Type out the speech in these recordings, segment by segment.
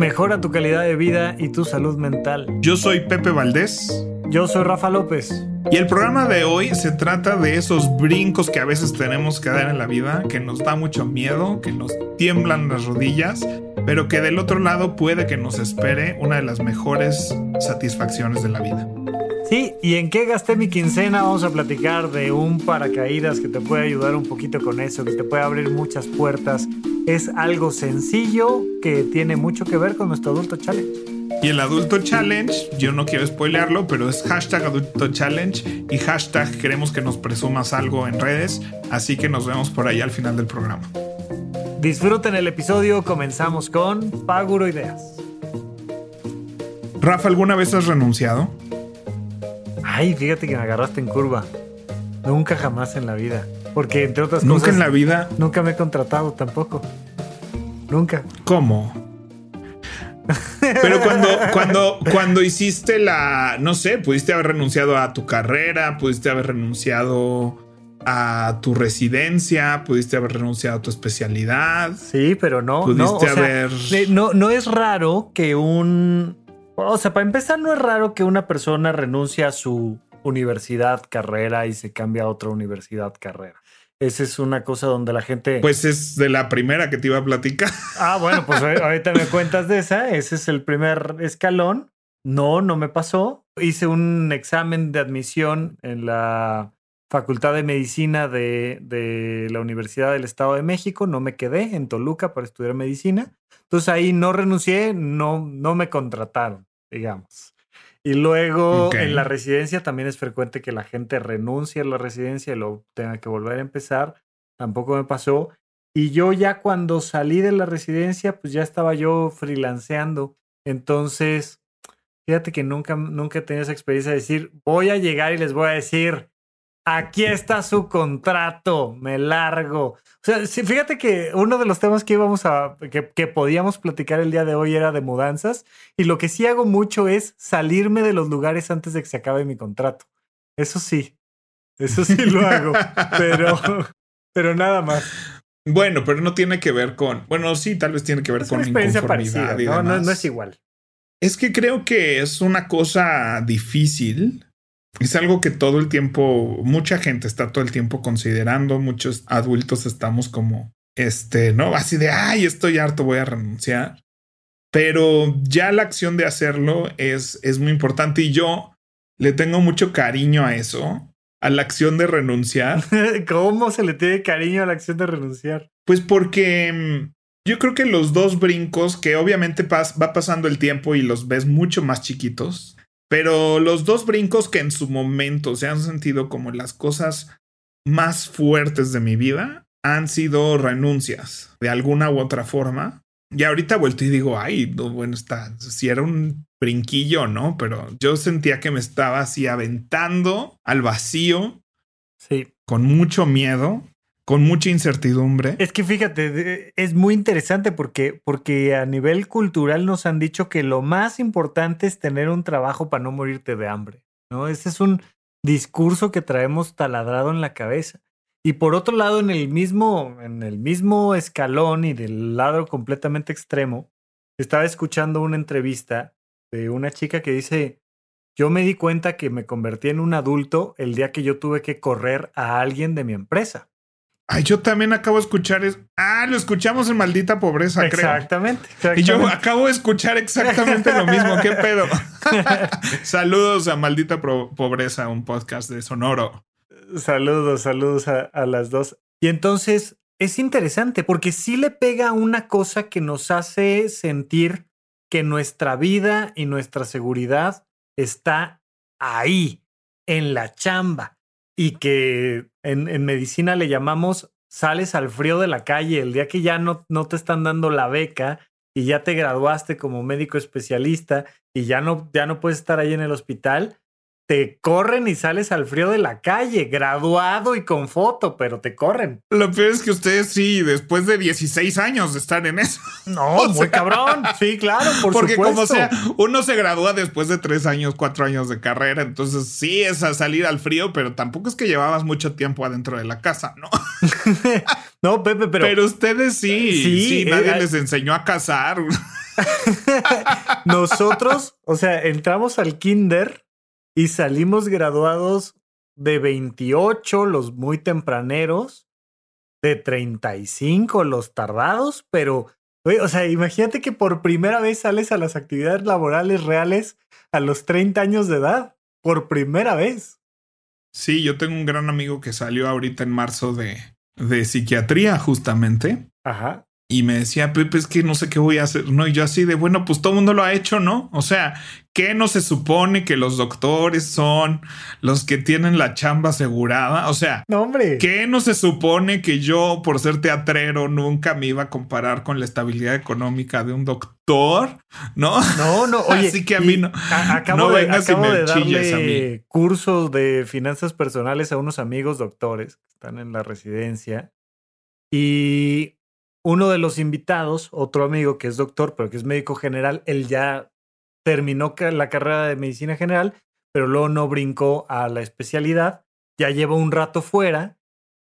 Mejora tu calidad de vida y tu salud mental. Yo soy Pepe Valdés. Yo soy Rafa López. Y el programa de hoy se trata de esos brincos que a veces tenemos que dar en la vida, que nos da mucho miedo, que nos tiemblan las rodillas, pero que del otro lado puede que nos espere una de las mejores satisfacciones de la vida. Sí, ¿y en qué gasté mi quincena? Vamos a platicar de un paracaídas que te puede ayudar un poquito con eso, que te puede abrir muchas puertas. Es algo sencillo que tiene mucho que ver con nuestro adulto challenge. Y el adulto challenge, yo no quiero spoilearlo, pero es hashtag adulto challenge y hashtag queremos que nos presumas algo en redes, así que nos vemos por ahí al final del programa. Disfruten el episodio, comenzamos con Paguro Ideas. Rafa, ¿alguna vez has renunciado? Ay, fíjate que me agarraste en curva. Nunca jamás en la vida. Porque entre otras cosas. Nunca en la vida. Nunca me he contratado tampoco. Nunca. ¿Cómo? Pero cuando, cuando, cuando hiciste la. No sé, pudiste haber renunciado a tu carrera, pudiste haber renunciado a tu residencia, pudiste haber renunciado a tu especialidad. Sí, pero no. Pudiste haber. no, no es raro que un o sea, para empezar, no es raro que una persona renuncie a su universidad, carrera y se cambie a otra universidad, carrera. Esa es una cosa donde la gente. Pues es de la primera que te iba a platicar. Ah, bueno, pues ahorita me cuentas de esa. Ese es el primer escalón. No, no me pasó. Hice un examen de admisión en la Facultad de Medicina de, de, la Universidad del Estado de México. No me quedé en Toluca para estudiar medicina. Entonces ahí no renuncié, no, no me contrataron digamos. Y luego en la residencia también es frecuente que la gente renuncie a la residencia y lo tenga que volver a empezar. Tampoco me pasó. Y yo ya cuando salí de la residencia, pues ya estaba yo freelanceando. Entonces, fíjate que nunca, nunca he tenido esa experiencia de decir, voy a llegar y les voy a decir, aquí está su contrato, me largo. O sea, fíjate que uno de los temas que íbamos a, que, podíamos platicar el día de hoy era de mudanzas y lo que sí hago mucho es salirme de los lugares antes de que se acabe mi contrato. Eso sí, eso sí lo hago, pero, pero nada más. Bueno, pero no tiene que ver con, bueno, sí, tal vez tiene que ver con una experiencia parecida, ¿no? No, no es igual. Es que creo que es una cosa difícil es algo que todo el tiempo, mucha gente está todo el tiempo considerando, muchos adultos estamos como, este, ¿no? Así de, ay, estoy harto, voy a renunciar. Pero ya la acción de hacerlo es, es muy importante y yo le tengo mucho cariño a eso, a la acción de renunciar. ¿Cómo se le tiene cariño a la acción de renunciar? Pues porque mm, yo creo que los dos brincos que obviamente va pasando el tiempo y los ves mucho más chiquitos, pero los dos brincos que en su momento se han sentido como las cosas más fuertes de mi vida han sido renuncias de alguna u otra forma. Y ahorita vuelto y digo, ay, bueno, está, si era un brinquillo, ¿no? Pero yo sentía que me estaba así aventando al vacío. Sí. Con mucho miedo con mucha incertidumbre. Es que fíjate, es muy interesante porque, porque a nivel cultural nos han dicho que lo más importante es tener un trabajo para no morirte de hambre, ¿no? Ese es un discurso que traemos taladrado en la cabeza. Y por otro lado, en el mismo, en el mismo escalón y del lado completamente extremo, estaba escuchando una entrevista de una chica que dice, yo me di cuenta que me convertí en un adulto el día que yo tuve que correr a alguien de mi empresa. Ay, yo también acabo de escuchar es. Ah, lo escuchamos en maldita pobreza, exactamente, creo. Exactamente. Y yo acabo de escuchar exactamente lo mismo. ¿Qué pedo? saludos a Maldita Pobreza, un podcast de Sonoro. Saludos, saludos a, a las dos. Y entonces es interesante porque sí le pega una cosa que nos hace sentir que nuestra vida y nuestra seguridad está ahí, en la chamba y que en, medicina le llamamos sales al frío de la calle el día que ya no, no te están dando la beca y ya te graduaste como médico especialista y ya no, ya no puedes estar ahí en el hospital, te corren y sales al frío de la calle, graduado y con foto, pero te corren. Lo peor es que ustedes sí, después de 16 años están en eso. No, muy cabrón. Sí, claro, por porque como sea, uno se gradúa después de tres años, cuatro años de carrera, entonces sí es a salir al frío, pero tampoco es que llevabas mucho tiempo adentro de la casa, ¿no? no, Pepe, pero... Pero ustedes sí, sí, sí nadie eh, les enseñó a cazar. Nosotros, o sea, entramos al kinder y salimos graduados de 28 los muy tempraneros, de 35 los tardados, pero, o sea, imagínate que por primera vez sales a las actividades laborales reales a los 30 años de edad, por primera vez. Sí, yo tengo un gran amigo que salió ahorita en marzo de, de psiquiatría, justamente. Ajá y me decía, Pepe, es que no sé qué voy a hacer. No, y yo así de, bueno, pues todo el mundo lo ha hecho, ¿no? O sea, ¿qué no se supone que los doctores son los que tienen la chamba asegurada? O sea, no, hombre. ¿qué no se supone que yo, por ser teatrero, nunca me iba a comparar con la estabilidad económica de un doctor? ¿No? No, no, oye. así que a mí no. acabo no de, acabo de darle cursos de finanzas personales a unos amigos doctores que están en la residencia. Y uno de los invitados, otro amigo que es doctor, pero que es médico general, él ya terminó la carrera de medicina general, pero luego no brincó a la especialidad, ya lleva un rato fuera,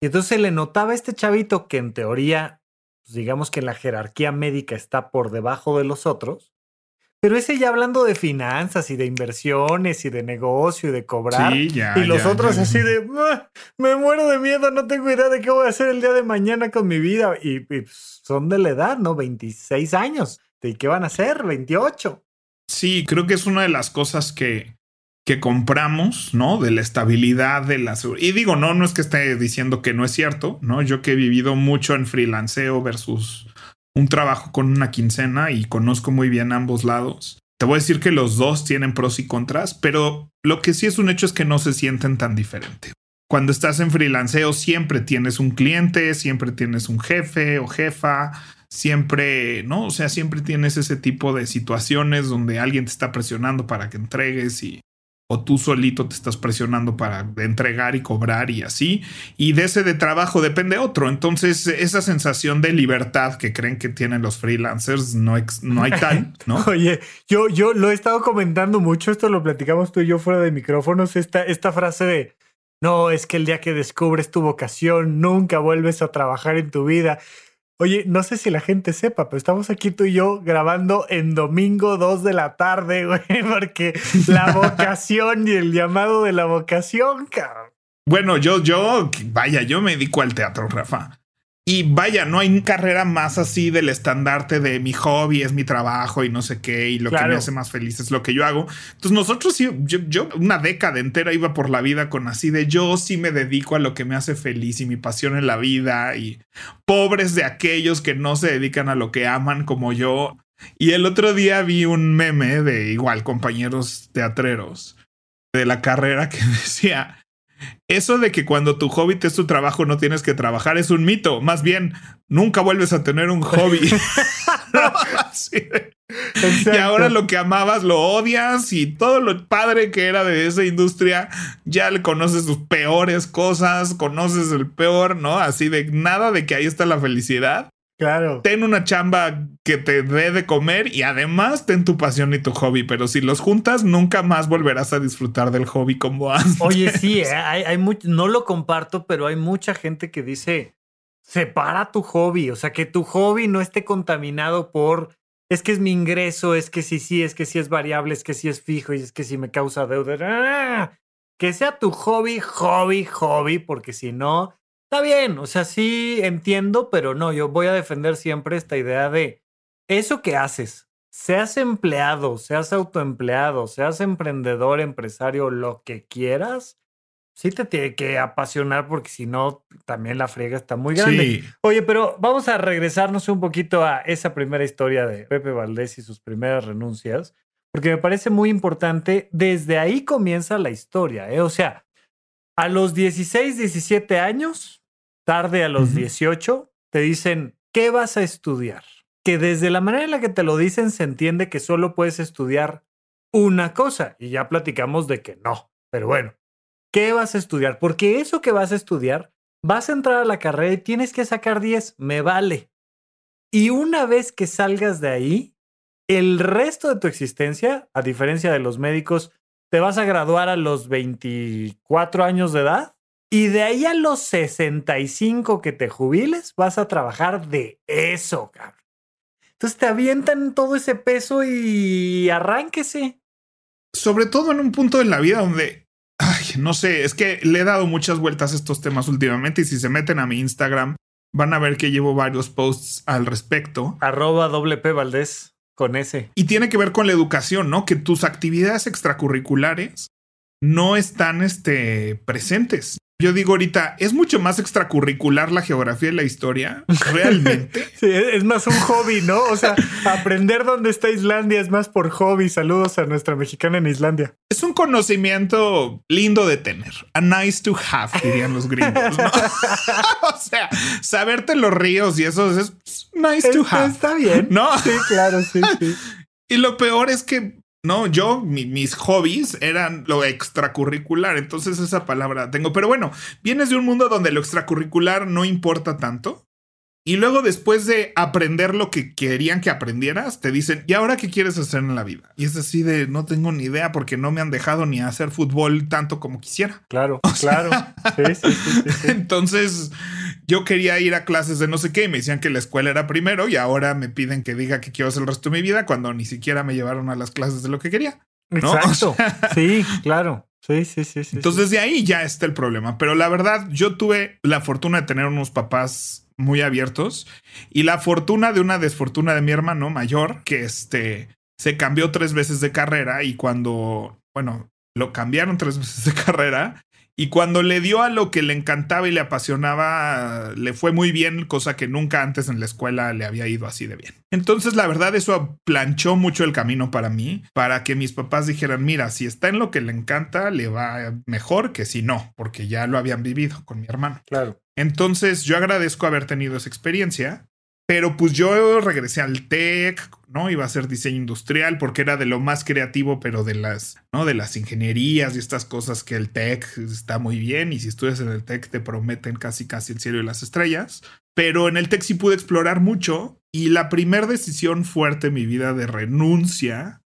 y entonces le notaba a este chavito que en teoría, pues digamos que la jerarquía médica está por debajo de los otros, pero ese ya hablando de finanzas y de inversiones y de negocio y de cobrar. y los otros así de, me muero de miedo, no tengo idea de qué voy a hacer el día de mañana con mi vida. Y, pues, son de la edad, ¿no? 26 años. ¿Y qué van a hacer? 28. Sí, creo que es una de las cosas que, que compramos, ¿no? De la estabilidad de la Y digo, no, no es que esté diciendo que no es cierto, ¿no? Yo que he vivido mucho en freelanceo versus un trabajo con una quincena y conozco muy bien ambos lados. Te voy a decir que los dos tienen pros y contras, pero lo que sí es un hecho es que no se sienten tan diferente. Cuando estás en freelanceo siempre tienes un cliente, siempre tienes un jefe o jefa, siempre, ¿no? O sea, siempre tienes ese tipo de situaciones donde alguien te está presionando para que entregues y o tú solito te estás presionando para entregar y cobrar y así. Y de ese de trabajo depende otro. Entonces, esa sensación de libertad que creen que tienen los freelancers no, no hay tal, ¿no? Oye, yo, yo lo he estado comentando mucho, esto lo platicamos tú y yo fuera de micrófonos, esta, esta frase de, no, es que el día que descubres tu vocación, nunca vuelves a trabajar en tu vida. Oye, no sé si la gente sepa, pero estamos aquí tú y yo grabando en domingo 2 de la tarde, güey, porque la vocación y el llamado de la vocación, cabrón. Bueno, yo, yo, vaya, yo me dedico al teatro, Rafa. Y vaya, no hay carrera más así del estandarte de mi hobby es mi trabajo y no sé qué, y lo que me hace más feliz es lo que yo hago. Entonces nosotros sí, yo, una década entera iba por la vida con así de yo sí me dedico a lo que me hace feliz y mi pasión en la vida y pobres de aquellos que no se dedican a lo que aman como yo. Y el otro día vi un meme de igual compañeros teatreros de la carrera que decía, eso de que cuando tu hobby es tu trabajo no tienes que trabajar es un mito. Más bien, nunca vuelves a tener un hobby. Y ahora lo que amabas lo odias y todo lo padre que era de esa industria, ya le conoces sus peores cosas, conoces el peor, ¿no? Así de nada de que ahí está la felicidad. Claro. Ten una chamba que te dé de comer y además ten tu pasión y tu hobby, pero si los juntas nunca más volverás a disfrutar del hobby como antes. Oye, sí, ¿eh? hay, hay no lo comparto, pero hay mucha gente que dice, separa tu hobby, o sea, que tu hobby no esté contaminado por, es que es mi ingreso, es que sí, sí, es que sí es variable, es que sí es fijo y es que sí me causa deuda. ¡Ah! Que sea tu hobby, hobby, hobby, porque si no, Está bien, o sea, sí entiendo, pero no, yo voy a defender siempre esta idea de eso que haces, seas empleado, seas autoempleado, seas emprendedor, empresario, lo que quieras, sí te tiene que apasionar porque si no, también la friega está muy grande. Oye, pero vamos a regresarnos un poquito a esa primera historia de Pepe Valdés y sus primeras renuncias, porque me parece muy importante. Desde ahí comienza la historia, ¿eh? O sea, a los 16, 17 años, tarde a los 18, te dicen, ¿qué vas a estudiar? Que desde la manera en la que te lo dicen se entiende que solo puedes estudiar una cosa y ya platicamos de que no. Pero bueno, ¿qué vas a estudiar? Porque eso que vas a estudiar, vas a entrar a la carrera y tienes que sacar 10, me vale. Y una vez que salgas de ahí, el resto de tu existencia, a diferencia de los médicos, te vas a graduar a los 24 años de edad y de ahí a los 65 que te jubiles, vas a trabajar de eso, cabrón. Entonces te avientan todo ese peso y arránquese. Sobre todo en un punto de la vida donde, ay, no sé, es que le he dado muchas vueltas a estos temas últimamente y si se meten a mi Instagram van a ver que llevo varios posts al respecto. Arroba WP Valdés con ese. Y tiene que ver con la educación, ¿no? Que tus actividades extracurriculares no están este, presentes. Yo digo ahorita, es mucho más extracurricular la geografía y la historia, realmente. sí, es más un hobby, ¿no? O sea, aprender dónde está Islandia es más por hobby. Saludos a nuestra mexicana en Islandia. Es un conocimiento lindo de tener. A nice to have, dirían los gringos. ¿no? o sea, saberte los ríos y eso es nice to have. Está bien. ¿No? Sí, claro, sí, sí. Y lo peor es que no, yo, mis hobbies eran lo extracurricular, entonces esa palabra tengo. Pero bueno, vienes de un mundo donde lo extracurricular no importa tanto. Y luego después de aprender lo que querían que aprendieras, te dicen, ¿y ahora qué quieres hacer en la vida? Y es así de, no tengo ni idea porque no me han dejado ni hacer fútbol tanto como quisiera. Claro, claro. sí, sí, sí, Entonces, yo quería ir a clases de no sé qué y me decían que la escuela era primero y ahora me piden que diga que quiero hacer el resto de mi vida cuando ni siquiera me llevaron a las clases de lo que quería. Exacto. sí, claro. Sí, sí, sí, sí. Entonces de ahí ya está el problema. Pero la verdad, yo tuve la fortuna de tener unos papás muy abiertos y la fortuna de una desfortuna de mi hermano mayor que este se cambió tres veces de carrera y cuando, bueno, lo cambiaron tres veces de carrera y cuando le dio a lo que le encantaba y le apasionaba, le fue muy bien, cosa que nunca antes en la escuela le había ido así de bien. Entonces, la verdad, eso planchó mucho el camino para mí, para que mis papás dijeran, mira, si está en lo que le encanta, le va mejor que si no, porque ya lo habían vivido con mi hermano. Claro. Entonces, yo agradezco haber tenido esa experiencia pero pues yo regresé al tech, ¿no? Iba a ser diseño industrial porque era de lo más creativo, pero de las, ¿no? De las ingenierías y estas cosas que el tech está muy bien y si estudias en el tech te prometen casi casi el cielo y las estrellas. Pero en el tech sí pude explorar mucho y la primera decisión fuerte en mi vida de renuncia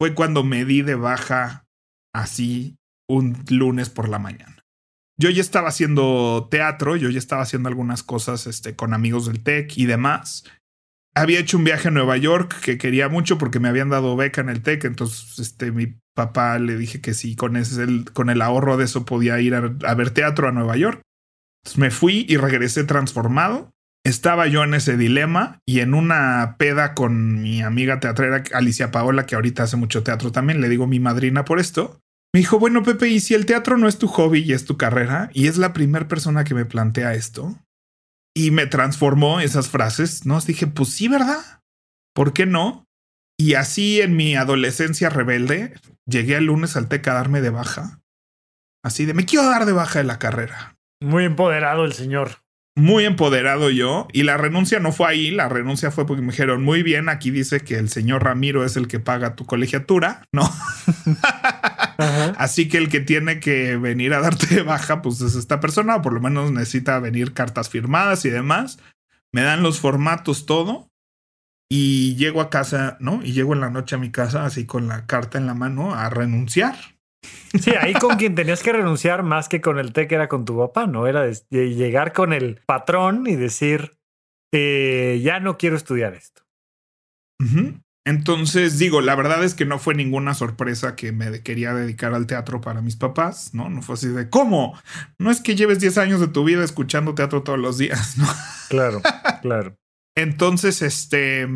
fue cuando me di de baja así un lunes por la mañana yo ya estaba haciendo teatro, yo ya estaba haciendo algunas cosas este, con amigos del TEC y demás. Había hecho un viaje a Nueva York que quería mucho porque me habían dado beca en el TEC, entonces este, mi papá le dije que sí, con, ese, con el ahorro de eso podía ir a, ver teatro a Nueva York. Me fui y regresé transformado. Estaba yo en ese dilema y en una peda con mi amiga teatrera Alicia Paola, que ahorita hace mucho teatro también, le digo mi madrina por esto. Me dijo, bueno, Pepe, ¿y si el teatro no es tu hobby y es tu carrera? Y es la primera persona que me plantea esto. Y me transformó esas frases, ¿no? Dije, pues sí, ¿verdad? ¿Por qué no? Y así en mi adolescencia rebelde, llegué el lunes al TEC a darme de baja. Así de, me quiero dar de baja de la carrera. Muy empoderado el señor. Muy empoderado yo. Y la renuncia no fue ahí, la renuncia fue porque me dijeron, muy bien, aquí dice que el señor Ramiro es el que paga tu colegiatura, ¿no? Así que el que tiene que venir a darte de baja, pues es esta persona, o por lo menos necesita venir cartas firmadas y demás. Me dan los formatos, todo. Y llego a casa, ¿no? Y llego en la noche a mi casa, así con la carta en la mano, a renunciar. Sí, ahí con quien tenías que renunciar más que con el que era con tu papá, ¿no? Era de, llegar con el patrón y decir, eh, ya no quiero estudiar esto. Entonces, digo, la verdad es que no fue ninguna sorpresa que me quería dedicar al teatro para mis papás, ¿no? No fue así de, ¿cómo? No es que lleves 10 años de tu vida escuchando teatro todos los días, ¿no? Claro, claro. Entonces, este,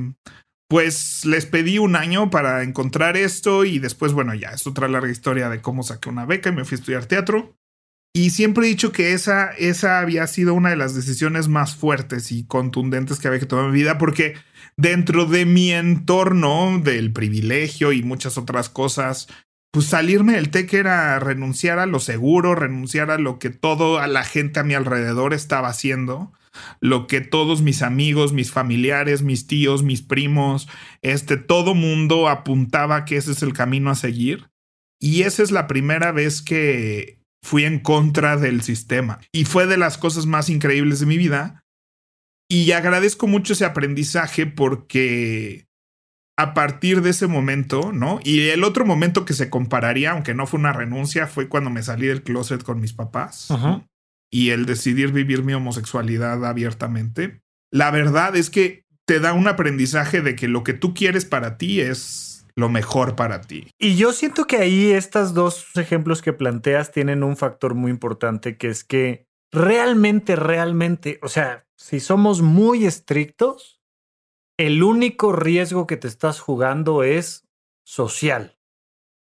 pues les pedí un año para encontrar esto y después, bueno, ya es otra larga historia de cómo saqué una beca y me fui a estudiar teatro. Y siempre he dicho que esa, esa había sido una de las decisiones más fuertes y contundentes que había que tomar en mi vida, porque dentro de mi entorno del privilegio y muchas otras cosas, pues salirme del TEC era renunciar a lo seguro, renunciar a lo que todo a la gente a mi alrededor estaba haciendo, lo que todos mis amigos, mis familiares, mis tíos, mis primos, este todo mundo apuntaba que ese es el camino a seguir. Y esa es la primera vez que fui en contra del sistema. Y fue de las cosas más increíbles de mi vida. Y agradezco mucho ese aprendizaje porque a partir de ese momento, ¿no? Y el otro momento que se compararía, aunque no fue una renuncia, fue cuando me salí del closet con mis papás y el decidir vivir mi homosexualidad abiertamente. La verdad es que te da un aprendizaje de que lo que tú quieres para ti es lo mejor para ti. Y yo siento que ahí estos dos ejemplos que planteas tienen un factor muy importante que es que realmente, realmente, o sea, si somos muy estrictos, el único riesgo que te estás jugando es social.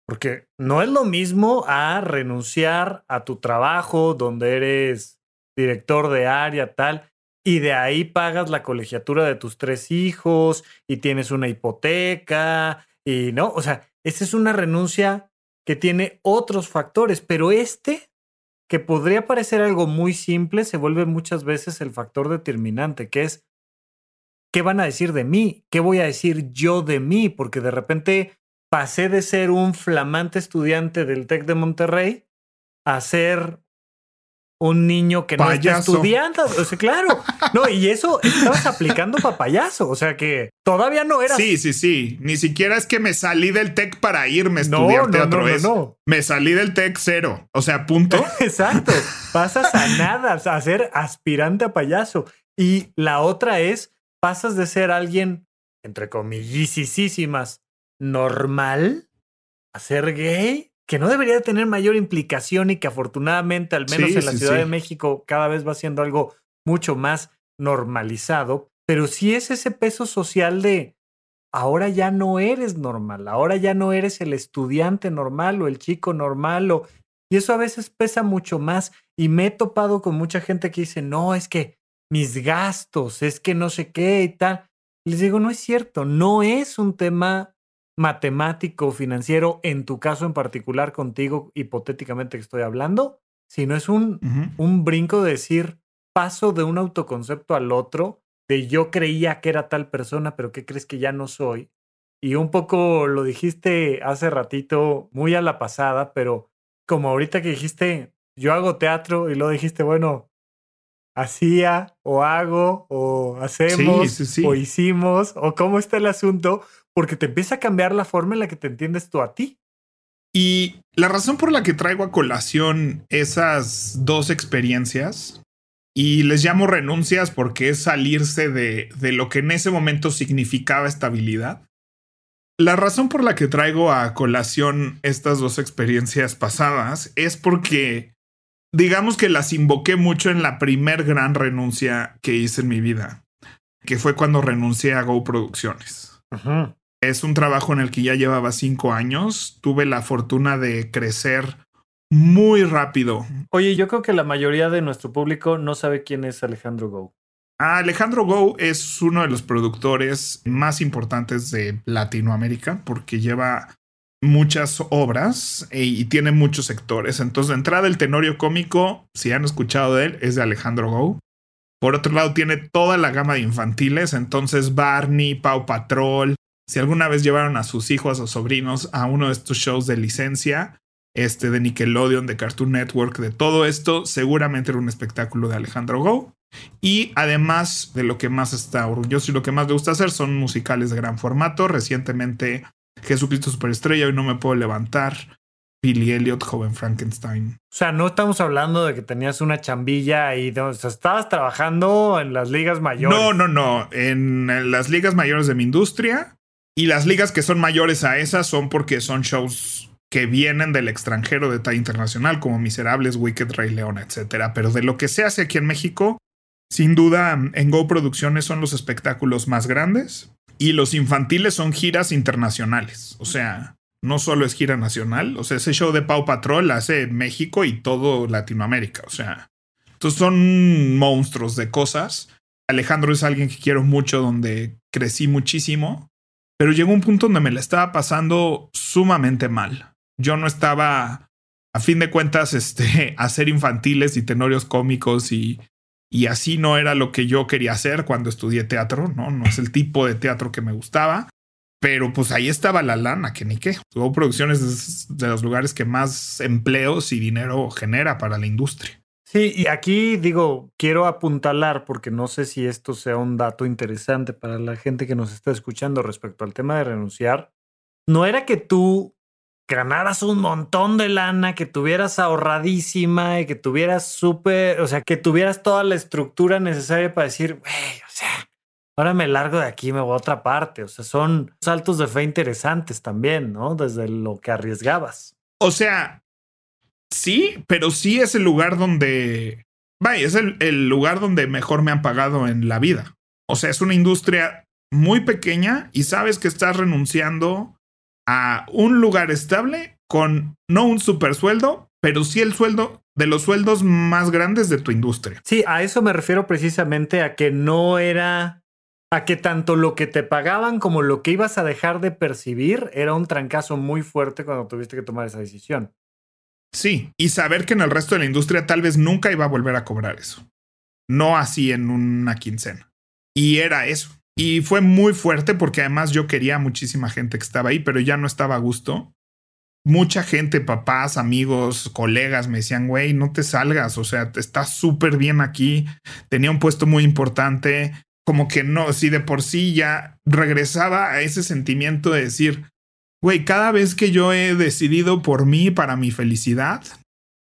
Porque no es lo mismo a renunciar a tu trabajo donde eres director de área, tal, y de ahí pagas la colegiatura de tus tres hijos y tienes una hipoteca y no, o sea, esta es una renuncia que tiene otros factores, pero este, que podría parecer algo muy simple, se vuelve muchas veces el factor determinante, que es, ¿qué van a decir de mí? ¿Qué voy a decir yo de mí? Porque de repente pasé de ser un flamante estudiante del TEC de Monterrey a ser un niño que no está estudiando. O sea, claro. No, y eso estabas aplicando para payaso. O sea que todavía no era. Sí, sí, sí. Ni siquiera es que me salí del TEC para irme a estudiar teatro. No, no, Me salí del TEC cero. O sea, punto. Exacto. Pasas a nada, a ser aspirante a payaso. Y la otra es, pasas de ser alguien, entre comillas, normal a ser gay que no debería tener mayor implicación y que afortunadamente, al menos en la Ciudad de México, cada vez va siendo algo mucho más normalizado, pero sí es ese peso social de ahora ya no eres normal, ahora ya no eres el estudiante normal o el chico normal o y eso a veces pesa mucho más y me he topado con mucha gente que dice, "No, es que mis gastos, es que no sé qué y tal." Les digo, "No es cierto, no es un tema matemático, financiero, en tu caso en particular contigo, hipotéticamente que estoy hablando, sino es un, un brinco de decir, paso de un autoconcepto al otro, de yo creía que era tal persona, pero ¿qué crees que ya no soy? Y un poco lo dijiste hace ratito, muy a la pasada, pero como ahorita que dijiste, yo hago teatro y luego dijiste, bueno, hacía o hago o hacemos o hicimos o cómo está el asunto, porque te empieza a cambiar la forma en la que te entiendes tú a ti. Y la razón por la que traigo a colación esas dos experiencias, y les llamo renuncias porque es salirse de, de lo que en ese momento significaba estabilidad. La razón por la que traigo a colación estas dos experiencias pasadas es porque digamos que las invoqué mucho en la primer gran renuncia que hice en mi vida, que fue cuando renuncié a Go Producciones. Es un trabajo en el que ya llevaba cinco años. Tuve la fortuna de crecer muy rápido. Oye, yo creo que la mayoría de nuestro público no sabe quién es Alejandro Go. Ah, Alejandro Go es uno de los productores más importantes de Latinoamérica porque lleva muchas obras e, y tiene muchos sectores. Entonces, de entrada, el tenorio cómico, si han escuchado de él, es de Alejandro Go. Por otro lado, tiene toda la gama de infantiles. Entonces, Barney, Pau Patrol. Si alguna vez llevaron a sus hijos o sobrinos a uno de estos shows de licencia, este de Nickelodeon, de Cartoon Network, de todo esto, seguramente era un espectáculo de Alejandro Go. Y además de lo que más está orgulloso y lo que más le gusta hacer son musicales de gran formato. Recientemente Jesucristo Superestrella, hoy no me puedo levantar. Billy Elliot, joven Frankenstein. O sea, no estamos hablando de que tenías una chambilla y o sea, estabas trabajando en las ligas mayores. No, no, no. En, las ligas mayores de mi industria. Y las ligas que son mayores a esas son porque son shows que vienen del extranjero de talla internacional, como Miserables, Wicked, Rey León, etc. Pero de lo que se hace aquí en México, sin duda, en Go Producciones son los espectáculos más grandes y los infantiles son giras internacionales. O sea, no solo es gira nacional, o sea, ese show de Pau Patrol hace México y todo Latinoamérica. O sea, entonces son monstruos de cosas. Alejandro es alguien que quiero mucho, donde crecí muchísimo, pero llegó un punto donde me la estaba pasando sumamente mal. Yo no estaba, a fin de cuentas, este, hacer infantiles y tenorios cómicos y, y así no era lo que yo quería hacer cuando estudié teatro, ¿no? No es el tipo de teatro que me gustaba. Pero pues ahí estaba la lana, que ni qué. Hubo producciones de los lugares que más empleos y dinero genera para la industria. Sí, y aquí digo, quiero apuntalar porque no sé si esto sea un dato interesante para la gente que nos está escuchando respecto al tema de renunciar. No era que tú ganaras un montón de lana, que tuvieras ahorradísima y que tuvieras súper, o sea, que tuvieras toda la estructura necesaria para decir, güey, o sea, ahora me largo de aquí, me voy a otra parte. O sea, son saltos de fe interesantes también, ¿no? Desde lo que arriesgabas. O sea, Sí, pero sí es el lugar donde. Vaya, es el, el, lugar donde mejor me han pagado en la vida. O sea, es una industria muy pequeña y sabes que estás renunciando a un lugar estable con no un super sueldo, pero sí el sueldo de los sueldos más grandes de tu industria. Sí, a eso me refiero precisamente a que no era a que tanto lo que te pagaban como lo que ibas a dejar de percibir era un trancazo muy fuerte cuando tuviste que tomar esa decisión. Sí, y saber que en el resto de la industria tal vez nunca iba a volver a cobrar eso. No así en una quincena. Y era eso. Y fue muy fuerte porque además yo quería muchísima gente que estaba ahí, pero ya no estaba a gusto. Mucha gente, papás, amigos, colegas me decían, güey, no te salgas, o sea, te estás súper bien aquí, tenía un puesto muy importante, como que no, si de por sí ya regresaba a ese sentimiento de decir, güey, cada vez que yo he decidido por mí, para mi felicidad,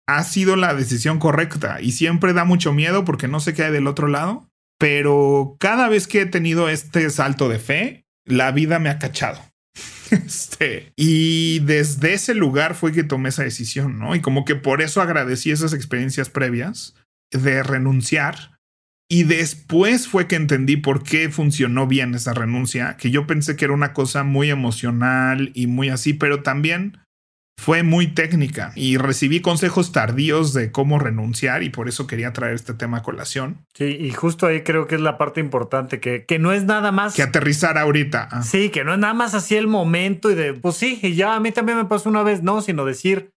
ha sido la decisión correcta y siempre da mucho miedo porque no sé qué hay del otro lado, pero cada vez que he tenido este salto de fe, la vida me ha cachado. Este, y desde ese lugar fue que tomé esa decisión, ¿no? Y como que por eso agradecí esas experiencias previas de renunciar y después fue que entendí por qué funcionó bien esa renuncia, que yo pensé que era una cosa muy emocional y muy así, pero también fue muy técnica y recibí consejos tardíos de cómo renunciar y por eso quería traer este tema a colación. Sí, y justo ahí creo que es la parte importante, que, que no es nada más... Que aterrizar ahorita. Ah. Sí, que no es nada más así el momento y de, pues sí, y ya a mí también me pasó una vez, no, sino decir,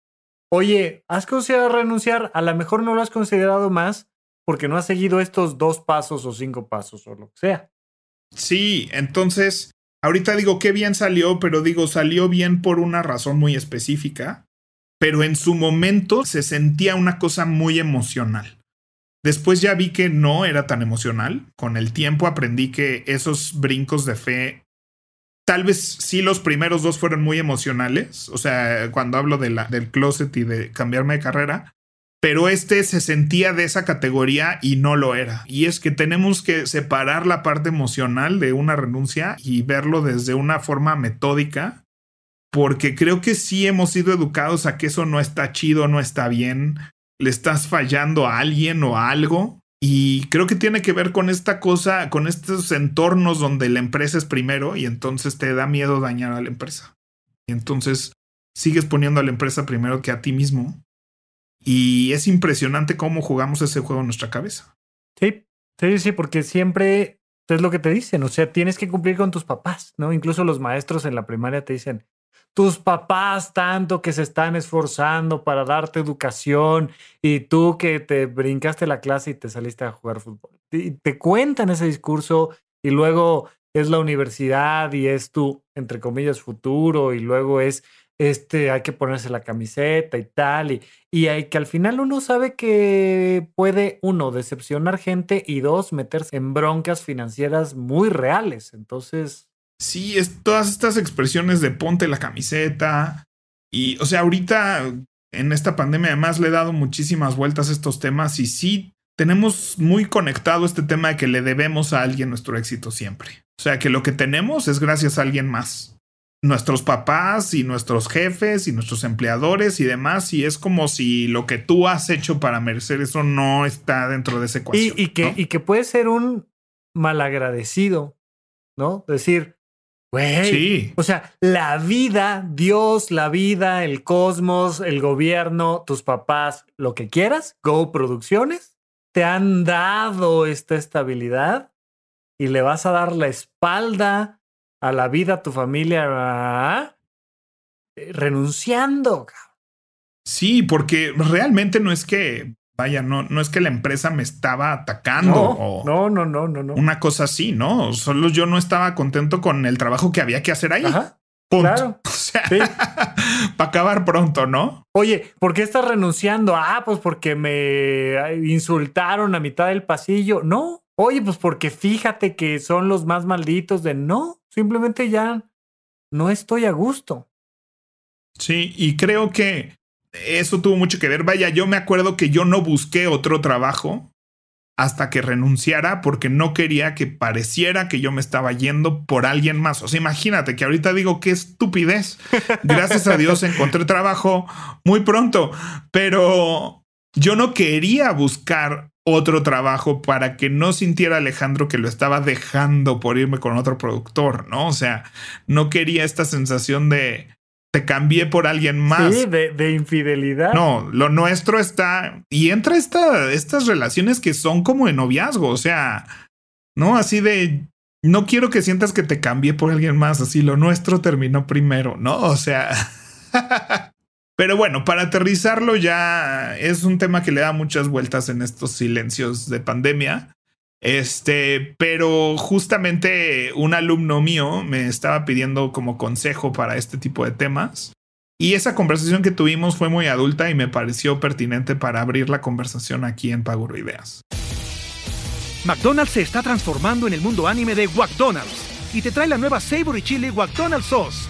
oye, ¿has considerado renunciar? A lo mejor no lo has considerado más, porque no ha seguido estos dos pasos o cinco pasos o lo que sea. Sí, entonces, ahorita digo que bien salió, pero digo, salió bien por una razón muy específica, pero en su momento se sentía una cosa muy emocional. Después ya vi que no era tan emocional. Con el tiempo aprendí que esos brincos de fe, tal vez sí los primeros dos fueron muy emocionales. O sea, cuando hablo de del closet y de cambiarme de carrera, pero este se sentía de esa categoría y no lo era. Y es que tenemos que separar la parte emocional de una renuncia y verlo desde una forma metódica, porque creo que sí hemos sido educados a que eso no está chido, no está bien, le estás fallando a alguien o a algo. Y creo que tiene que ver con esta cosa, con estos entornos donde la empresa es primero y entonces te da miedo dañar a la empresa. Y entonces sigues poniendo a la empresa primero que a ti mismo y es impresionante cómo jugamos ese juego en nuestra cabeza. Sí, sí, sí, porque siempre es lo que te dicen, o sea, tienes que cumplir con tus papás, ¿no? Incluso los maestros en la primaria te dicen, tus papás tanto que se están esforzando para darte educación y tú que te brincaste la clase y te saliste a jugar fútbol. Y te cuentan ese discurso y luego es la universidad y es tu, entre comillas, futuro y luego es este, hay que ponerse la camiseta y tal, y, y hay que al final uno sabe que puede, uno, decepcionar gente y dos, meterse en broncas financieras muy reales. Entonces... Sí, es todas estas expresiones de ponte la camiseta y, o sea, ahorita en esta pandemia además le he dado muchísimas vueltas a estos temas y sí, tenemos muy conectado este tema de que le debemos a alguien nuestro éxito siempre. O sea, que lo que tenemos es gracias a alguien más. Nuestros papás y nuestros jefes y nuestros empleadores y demás. Y es como si lo que tú has hecho para merecer eso no está dentro de ese ecuación. Y, que, y que puede ser un malagradecido, ¿no? Decir, güey, sí. o sea, la vida, Dios, la vida, el cosmos, el gobierno, tus papás, lo que quieras, Go Producciones, te han dado esta estabilidad y le vas a dar la espalda a la vida, a tu familia, eh, renunciando. Sí, porque realmente no es que, vaya, no, no es que la empresa me estaba atacando no, o no, no, no, no, no. Una cosa así, ¿no? Solo yo no estaba contento con el trabajo que había que hacer ahí. Ajá. Punto. O sea, para acabar pronto, ¿no? Oye, ¿por qué estás renunciando? Ah, pues porque me insultaron a mitad del pasillo. No. Oye, pues porque fíjate que son los más malditos de no. Simplemente ya no estoy a gusto. Sí, y creo que eso tuvo mucho que ver. Vaya, yo me acuerdo que yo no busqué otro trabajo hasta que renunciara porque no quería que pareciera que yo me estaba yendo por alguien más. O sea, imagínate que ahorita digo qué estupidez. Gracias a Dios encontré trabajo muy pronto, pero yo no quería buscar otro trabajo para que no sintiera Alejandro que lo estaba dejando por irme con otro productor, ¿no? O sea, no quería esta sensación de te cambié por alguien más. Sí, de, infidelidad. No, lo nuestro está. Y entra esta, estas relaciones que son como de noviazgo. O sea, no así de. No quiero que sientas que te cambié por alguien más. Así lo nuestro terminó primero, ¿no? O sea. Pero bueno, para aterrizarlo ya es un tema que le da muchas vueltas en estos silencios de pandemia. Este, pero justamente un alumno mío me estaba pidiendo como consejo para este tipo de temas. Y esa conversación que tuvimos fue muy adulta y me pareció pertinente para abrir la conversación aquí en Paguro Ideas. McDonald's se está transformando en el mundo anime de McDonald's y te trae la nueva Savory Chili McDonald's Sauce.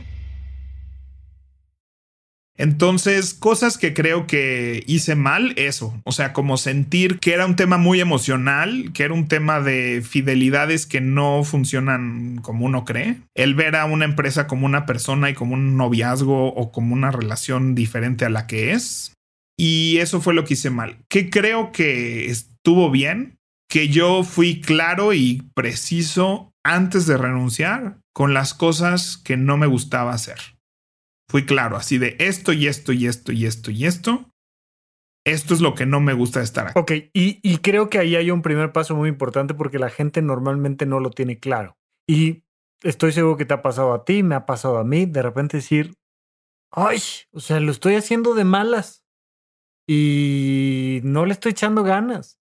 Entonces, cosas que creo que hice mal, eso. O sea, como sentir que era un tema muy emocional, que era un tema de fidelidades que no funcionan como uno cree. El ver a una empresa como una persona y como un noviazgo o como una relación diferente a la que es. Y eso fue lo que hice mal. Que creo que estuvo bien, que yo fui claro y preciso antes de renunciar con las cosas que no me gustaba hacer fui claro, así de esto y esto y esto y esto y esto. Esto es lo que no me gusta estar aquí. Ok, y, y creo que ahí hay un primer paso muy importante porque la gente normalmente no lo tiene claro. Y estoy seguro que te ha pasado a ti, me ha pasado a mí, de repente decir, ay, o sea, lo estoy haciendo de malas y no le estoy echando ganas.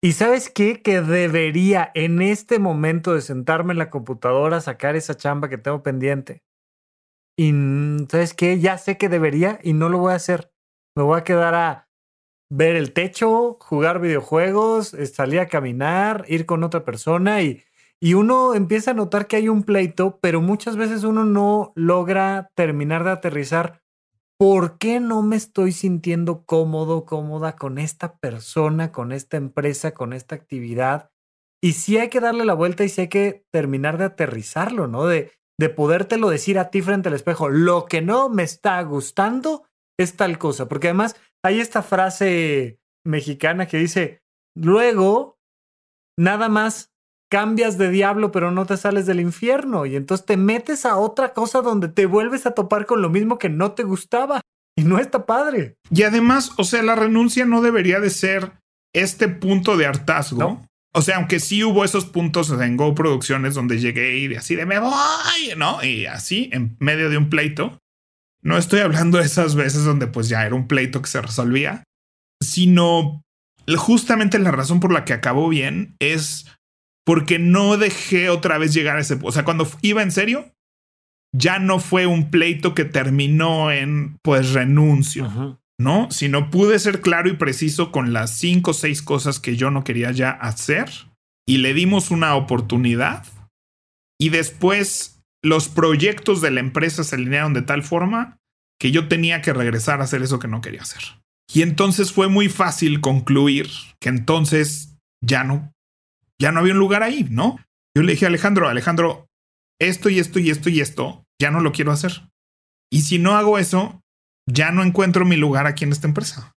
Y sabes qué? Que debería en este momento de sentarme en la computadora, sacar esa chamba que tengo pendiente y ¿sabes qué? Ya sé que debería y no lo voy a hacer. Me voy a quedar a ver el techo, jugar videojuegos, salir a caminar, ir con otra persona y, y uno empieza a notar que hay un pleito, pero muchas veces uno no logra terminar de aterrizar. ¿Por qué no me estoy sintiendo cómodo, cómoda con esta persona, con esta empresa, con esta actividad? Y sí hay que darle la vuelta y sí hay que terminar de aterrizarlo, ¿no? De, de podértelo decir a ti frente al espejo, lo que no me está gustando es tal cosa, porque además hay esta frase mexicana que dice, luego, nada más cambias de diablo pero no te sales del infierno y entonces te metes a otra cosa donde te vuelves a topar con lo mismo que no te gustaba y no está padre. Y además, o sea, la renuncia no debería de ser este punto de hartazgo. O sea, aunque sí hubo esos puntos en Go Producciones donde llegué y así de me voy, ¿no? Y así, en medio de un pleito. No estoy hablando de esas veces donde pues ya era un pleito que se resolvía, sino justamente la razón por la que acabó bien es porque no dejé otra vez llegar a ese... O sea, cuando iba en serio, ya no fue un pleito que terminó en pues renuncio, ¿no? Sino pude ser claro y preciso con las cinco o seis cosas que yo no quería ya hacer y le dimos una oportunidad y después los proyectos de la empresa se alinearon de tal forma que yo tenía que regresar a hacer eso que no quería hacer. Y entonces fue muy fácil concluir que entonces ya no, ya no había un lugar ahí, ¿no? Yo le dije a Alejandro, Alejandro, esto y esto y esto y esto, ya no lo quiero hacer. Y si no hago eso, ya no encuentro mi lugar aquí en esta empresa.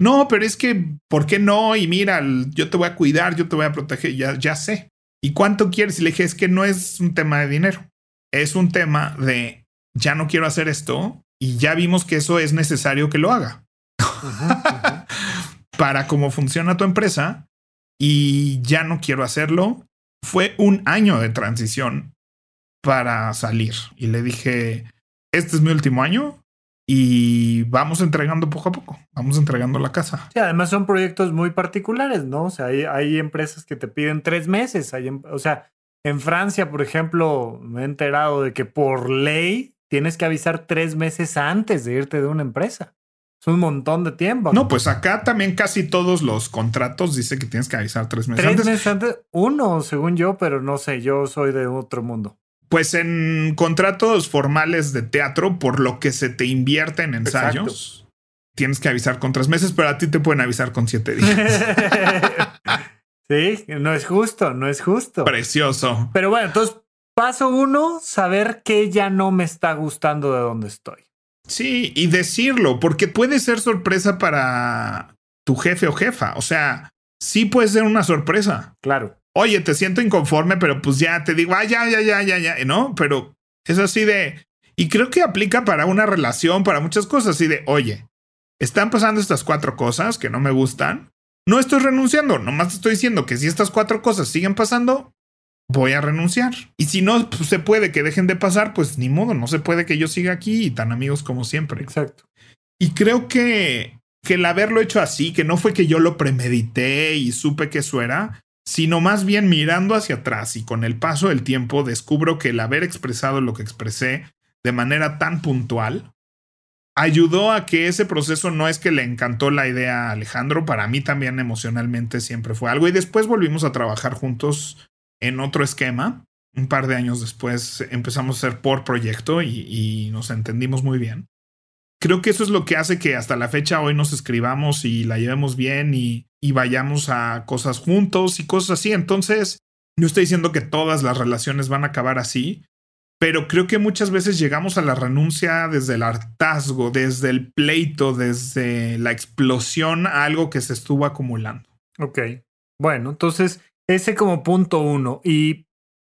No, pero es que, ¿por qué no? Y mira, yo te voy a cuidar, yo te voy a proteger, ya, ya sé. ¿Y cuánto quieres? Y le dije, es que no es un tema de dinero, es un tema de, ya no quiero hacer esto y ya vimos que eso es necesario que lo haga. Para cómo funciona tu empresa y ya no quiero hacerlo. Fue un año de transición para salir y le dije, este es mi último año y vamos entregando poco a poco, vamos entregando la casa. Sí, además son proyectos muy particulares, ¿no? O sea, hay, empresas que te piden tres meses, hay, em, o sea, en Francia, por ejemplo, me he enterado de que por ley tienes que avisar tres meses antes de irte de una empresa. Es un montón de tiempo. No, pues acá también casi todos los contratos dice que tienes que avisar tres meses antes. Tres meses antes, uno, según yo, pero no sé, yo soy de otro mundo. Pues en contratos formales de teatro, por lo que se te invierte en ensayos, tienes que avisar con tres meses, pero a ti te pueden avisar con siete días. sí, no es justo, no es justo. Precioso. Pero bueno, entonces, paso uno, saber que ya no me está gustando de dónde estoy. Sí, y decirlo, porque puede ser sorpresa para tu jefe o jefa. O sea, sí puede ser una sorpresa. Claro oye, te siento inconforme, pero pues ya te digo, ah, ya, ya, ya, ya, ya, ¿no? Pero es así de, y creo que aplica para una relación, para muchas cosas, así de, oye, están pasando estas cuatro cosas que no me gustan, no estoy renunciando, nomás estoy diciendo que si estas cuatro cosas siguen pasando, voy a renunciar. Y si no pues, se puede que dejen de pasar, pues ni modo, no se puede que yo siga aquí y tan amigos como siempre. Exacto. Y creo que, que el haberlo hecho así, que no fue que yo lo premedité y supe que eso era, sino más bien mirando hacia atrás y con el paso del tiempo descubro que el haber expresado lo que expresé de manera tan puntual ayudó a que ese proceso no es que le encantó la idea a Alejandro, para mí también emocionalmente siempre fue algo y después volvimos a trabajar juntos en otro esquema. Un par de años después empezamos a hacer por proyecto y, y nos entendimos muy bien. Creo que eso es lo que hace que hasta la fecha hoy nos escribamos y la llevemos bien y, y vayamos a cosas juntos y cosas así. Entonces, no estoy diciendo que todas las relaciones van a acabar así, pero creo que muchas veces llegamos a la renuncia desde el hartazgo, desde el pleito, desde la explosión a algo que se estuvo acumulando. Ok. Bueno, entonces, ese como punto uno. Y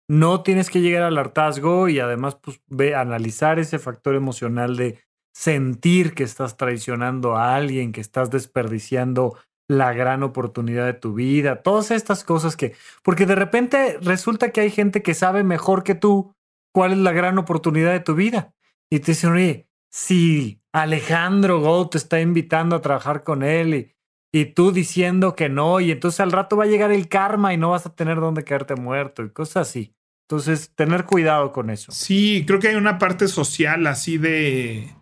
no tienes que llegar al hartazgo y además, pues, ve, analizar ese factor emocional de sentir que estás traicionando a alguien, que estás desperdiciando la gran oportunidad de tu vida, todas estas cosas que, porque de repente resulta que hay gente que sabe mejor que tú cuál es la gran oportunidad de tu vida. Y te dicen, oye, si Alejandro Go te está invitando a trabajar con él y, y tú diciendo que no, y entonces al rato va a llegar el karma y no vas a tener dónde quedarte muerto y cosas así. Entonces, tener cuidado con eso. Sí, creo que hay una parte social así de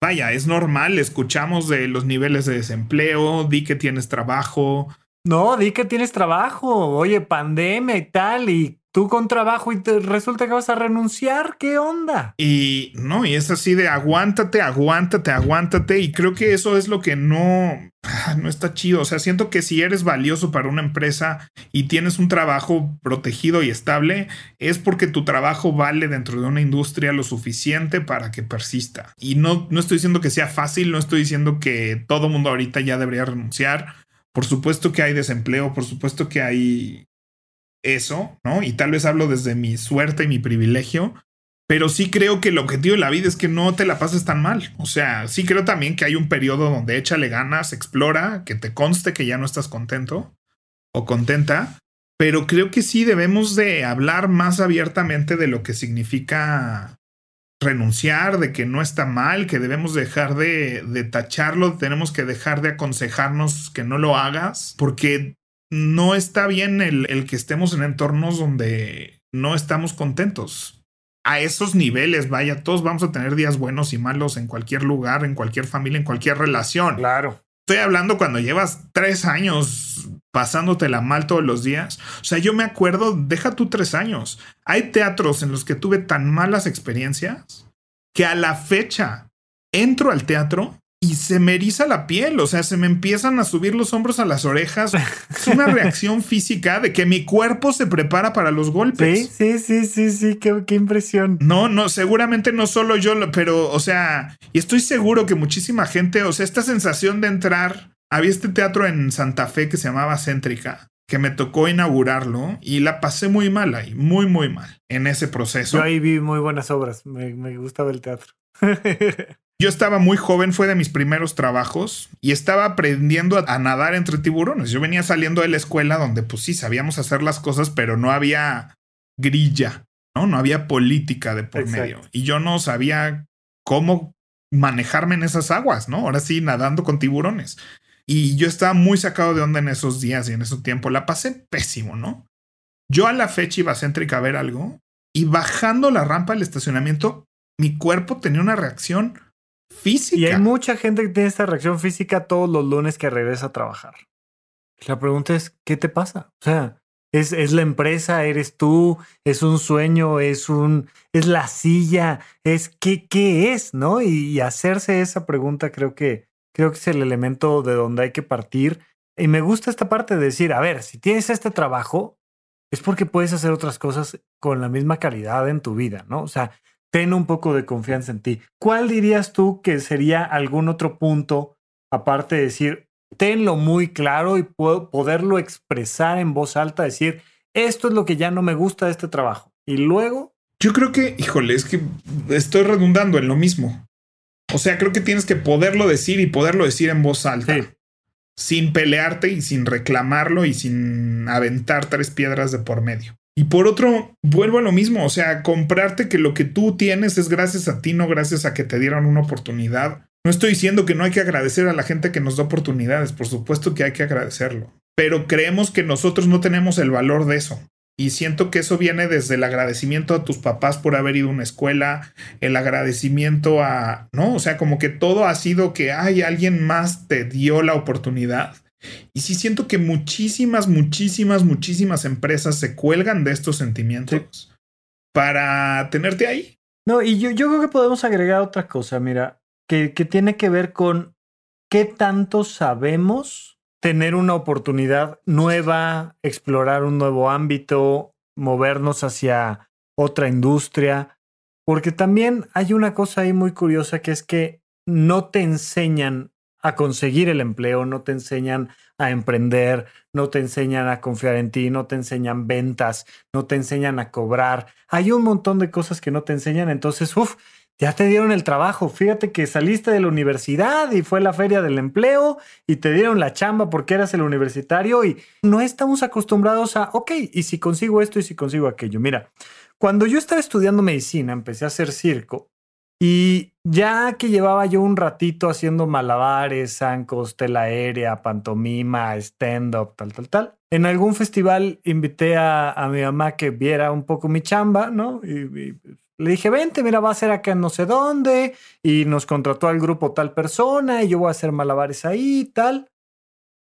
vaya, es normal, escuchamos de los niveles de desempleo, di que tienes trabajo. No, di que tienes trabajo, oye, pandemia y tal, y tú con trabajo y te resulta que vas a renunciar, ¿qué onda? Y no, y es así de aguántate, aguántate, aguántate, y creo que eso es lo que no, ah, no está chido, o sea, siento que si eres valioso para una empresa y tienes un trabajo protegido y estable, es porque tu trabajo vale dentro de una industria lo suficiente para que persista. Y no, no estoy diciendo que sea fácil, no estoy diciendo que todo mundo ahorita ya debería renunciar. Por supuesto que hay desempleo, por supuesto que hay eso, ¿no? Y tal vez hablo desde mi suerte y mi privilegio, pero sí creo que el objetivo de la vida es que no te la pases tan mal. O sea, sí creo también que hay un periodo donde échale ganas, explora, que te conste que ya no estás contento o contenta, pero creo que sí debemos de hablar más abiertamente de lo que significa renunciar, de que no está mal, que debemos dejar de, de tacharlo, tenemos que dejar de aconsejarnos que no lo hagas, porque no está bien el, que estemos en entornos donde no estamos contentos. a esos niveles, vaya, todos vamos a tener días buenos y malos en cualquier lugar, en cualquier familia, en cualquier relación. Claro. Estoy hablando cuando llevas tres años pasándotela mal todos los días. O sea, yo me acuerdo, deja tú tres años. Hay teatros en los que tuve tan malas experiencias que a la fecha entro al teatro y se me eriza la piel, o sea, se me empiezan a subir los hombros a las orejas. Es una reacción física de que mi cuerpo se prepara para los golpes. Sí, sí, sí, sí, sí, qué, qué impresión. No, no, seguramente no solo yo, pero, o sea, y estoy seguro que muchísima gente, o sea, esta sensación de entrar, había este teatro en Santa Fe que se llamaba Céntrica que me tocó inaugurarlo y la pasé muy mal ahí, muy, muy mal en ese proceso. Yo ahí vi muy buenas obras, me, me gustaba el teatro. Yo estaba muy joven, fue de mis primeros trabajos y estaba aprendiendo a, nadar entre tiburones. Yo venía saliendo de la escuela donde pues sí sabíamos hacer las cosas, pero no había grilla, ¿no? No había política de por medio. Y yo no sabía cómo manejarme en esas aguas, ¿no? Ahora sí, nadando con tiburones. Y yo estaba muy sacado de onda en esos días y en ese tiempo. La pasé pésimo, ¿no? Yo a la fecha iba céntrica a ver algo y bajando la rampa del estacionamiento, mi cuerpo tenía una reacción física. Y hay mucha gente que tiene esta reacción física todos los lunes que regresa a trabajar. La pregunta es, ¿qué te pasa? O sea, ¿es, es la empresa? ¿Eres tú? ¿Es un sueño? ¿Es un es la silla? ¿Es qué, qué es? ¿No? Y, hacerse esa pregunta creo que, creo que es el elemento de donde hay que partir. Y me gusta esta parte de decir, a ver, si tienes este trabajo, es porque puedes hacer otras cosas con la misma calidad en tu vida, ¿no? O sea, ten un poco de confianza en ti. ¿Cuál dirías tú que sería algún otro punto, aparte de decir, tenlo muy claro y puedo poderlo expresar en voz alta, decir, esto es lo que ya no me gusta de este trabajo? Y luego... Yo creo que, híjole, es que estoy redundando en lo mismo. O sea, creo que tienes que poderlo decir y poderlo decir en voz alta. Sin pelearte y sin reclamarlo y sin aventar tres piedras de por medio. Y por otro, vuelvo a lo mismo, o sea, comprarte que lo que tú tienes es gracias a ti, no gracias a que te dieran una oportunidad. No estoy diciendo que no hay que agradecer a la gente que nos da oportunidades, por supuesto que hay que agradecerlo, pero creemos que nosotros no tenemos el valor de eso. Y siento que eso viene desde el agradecimiento a tus papás por haber ido a una escuela, el agradecimiento a, ¿no? O sea, como que todo ha sido que, hay alguien más te dio la oportunidad. Y sí siento que muchísimas, muchísimas, muchísimas empresas se cuelgan de estos sentimientos para tenerte ahí. No, y yo, yo creo que podemos agregar otra cosa, mira, que, que tiene que ver con qué tanto sabemos tener una oportunidad nueva, explorar un nuevo ámbito, movernos hacia otra industria, porque también hay una cosa ahí muy curiosa que es que no te enseñan a conseguir el empleo, no te enseñan a emprender, no te enseñan a confiar en ti, no te enseñan ventas, no te enseñan a cobrar. Hay un montón de cosas que no te enseñan, entonces, uff, ya te dieron el trabajo. Fíjate que saliste de la universidad y fue la feria del empleo y te dieron la chamba porque eras el universitario y no estamos acostumbrados a, ok, y si consigo esto y si consigo aquello. Mira, cuando yo estaba estudiando medicina, empecé a hacer circo y ya que llevaba yo un ratito haciendo malabares, zancos, tela aérea, pantomima, stand-up, tal, tal, tal, en algún festival invité a, mi mamá que viera un poco mi chamba, ¿no? Y, le dije, vente, mira, va a ser acá no sé dónde, y nos contrató al grupo tal persona, y yo voy a hacer malabares ahí, tal.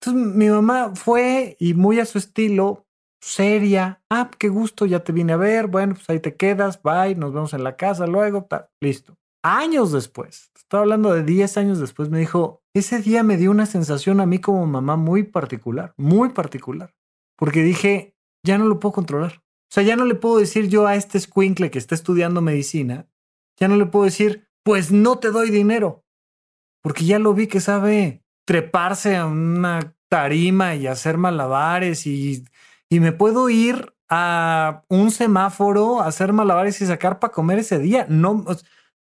Entonces mi mamá fue y muy a su estilo, seria. Ah, qué gusto, ya te vine a ver. Bueno, pues ahí te quedas, bye, nos vemos en la casa luego, tal, listo años después, estaba hablando de 10 años después, me dijo, ese día me dio una sensación a mí como mamá muy particular, muy particular, porque dije, ya no lo puedo controlar. O sea, ya no le puedo decir yo a este squinkle que está estudiando medicina, ya no le puedo decir, pues no te doy dinero, porque ya lo vi que sabe treparse a una tarima y hacer malabares y, y me puedo ir a un semáforo a hacer malabares y sacar para comer ese día. No,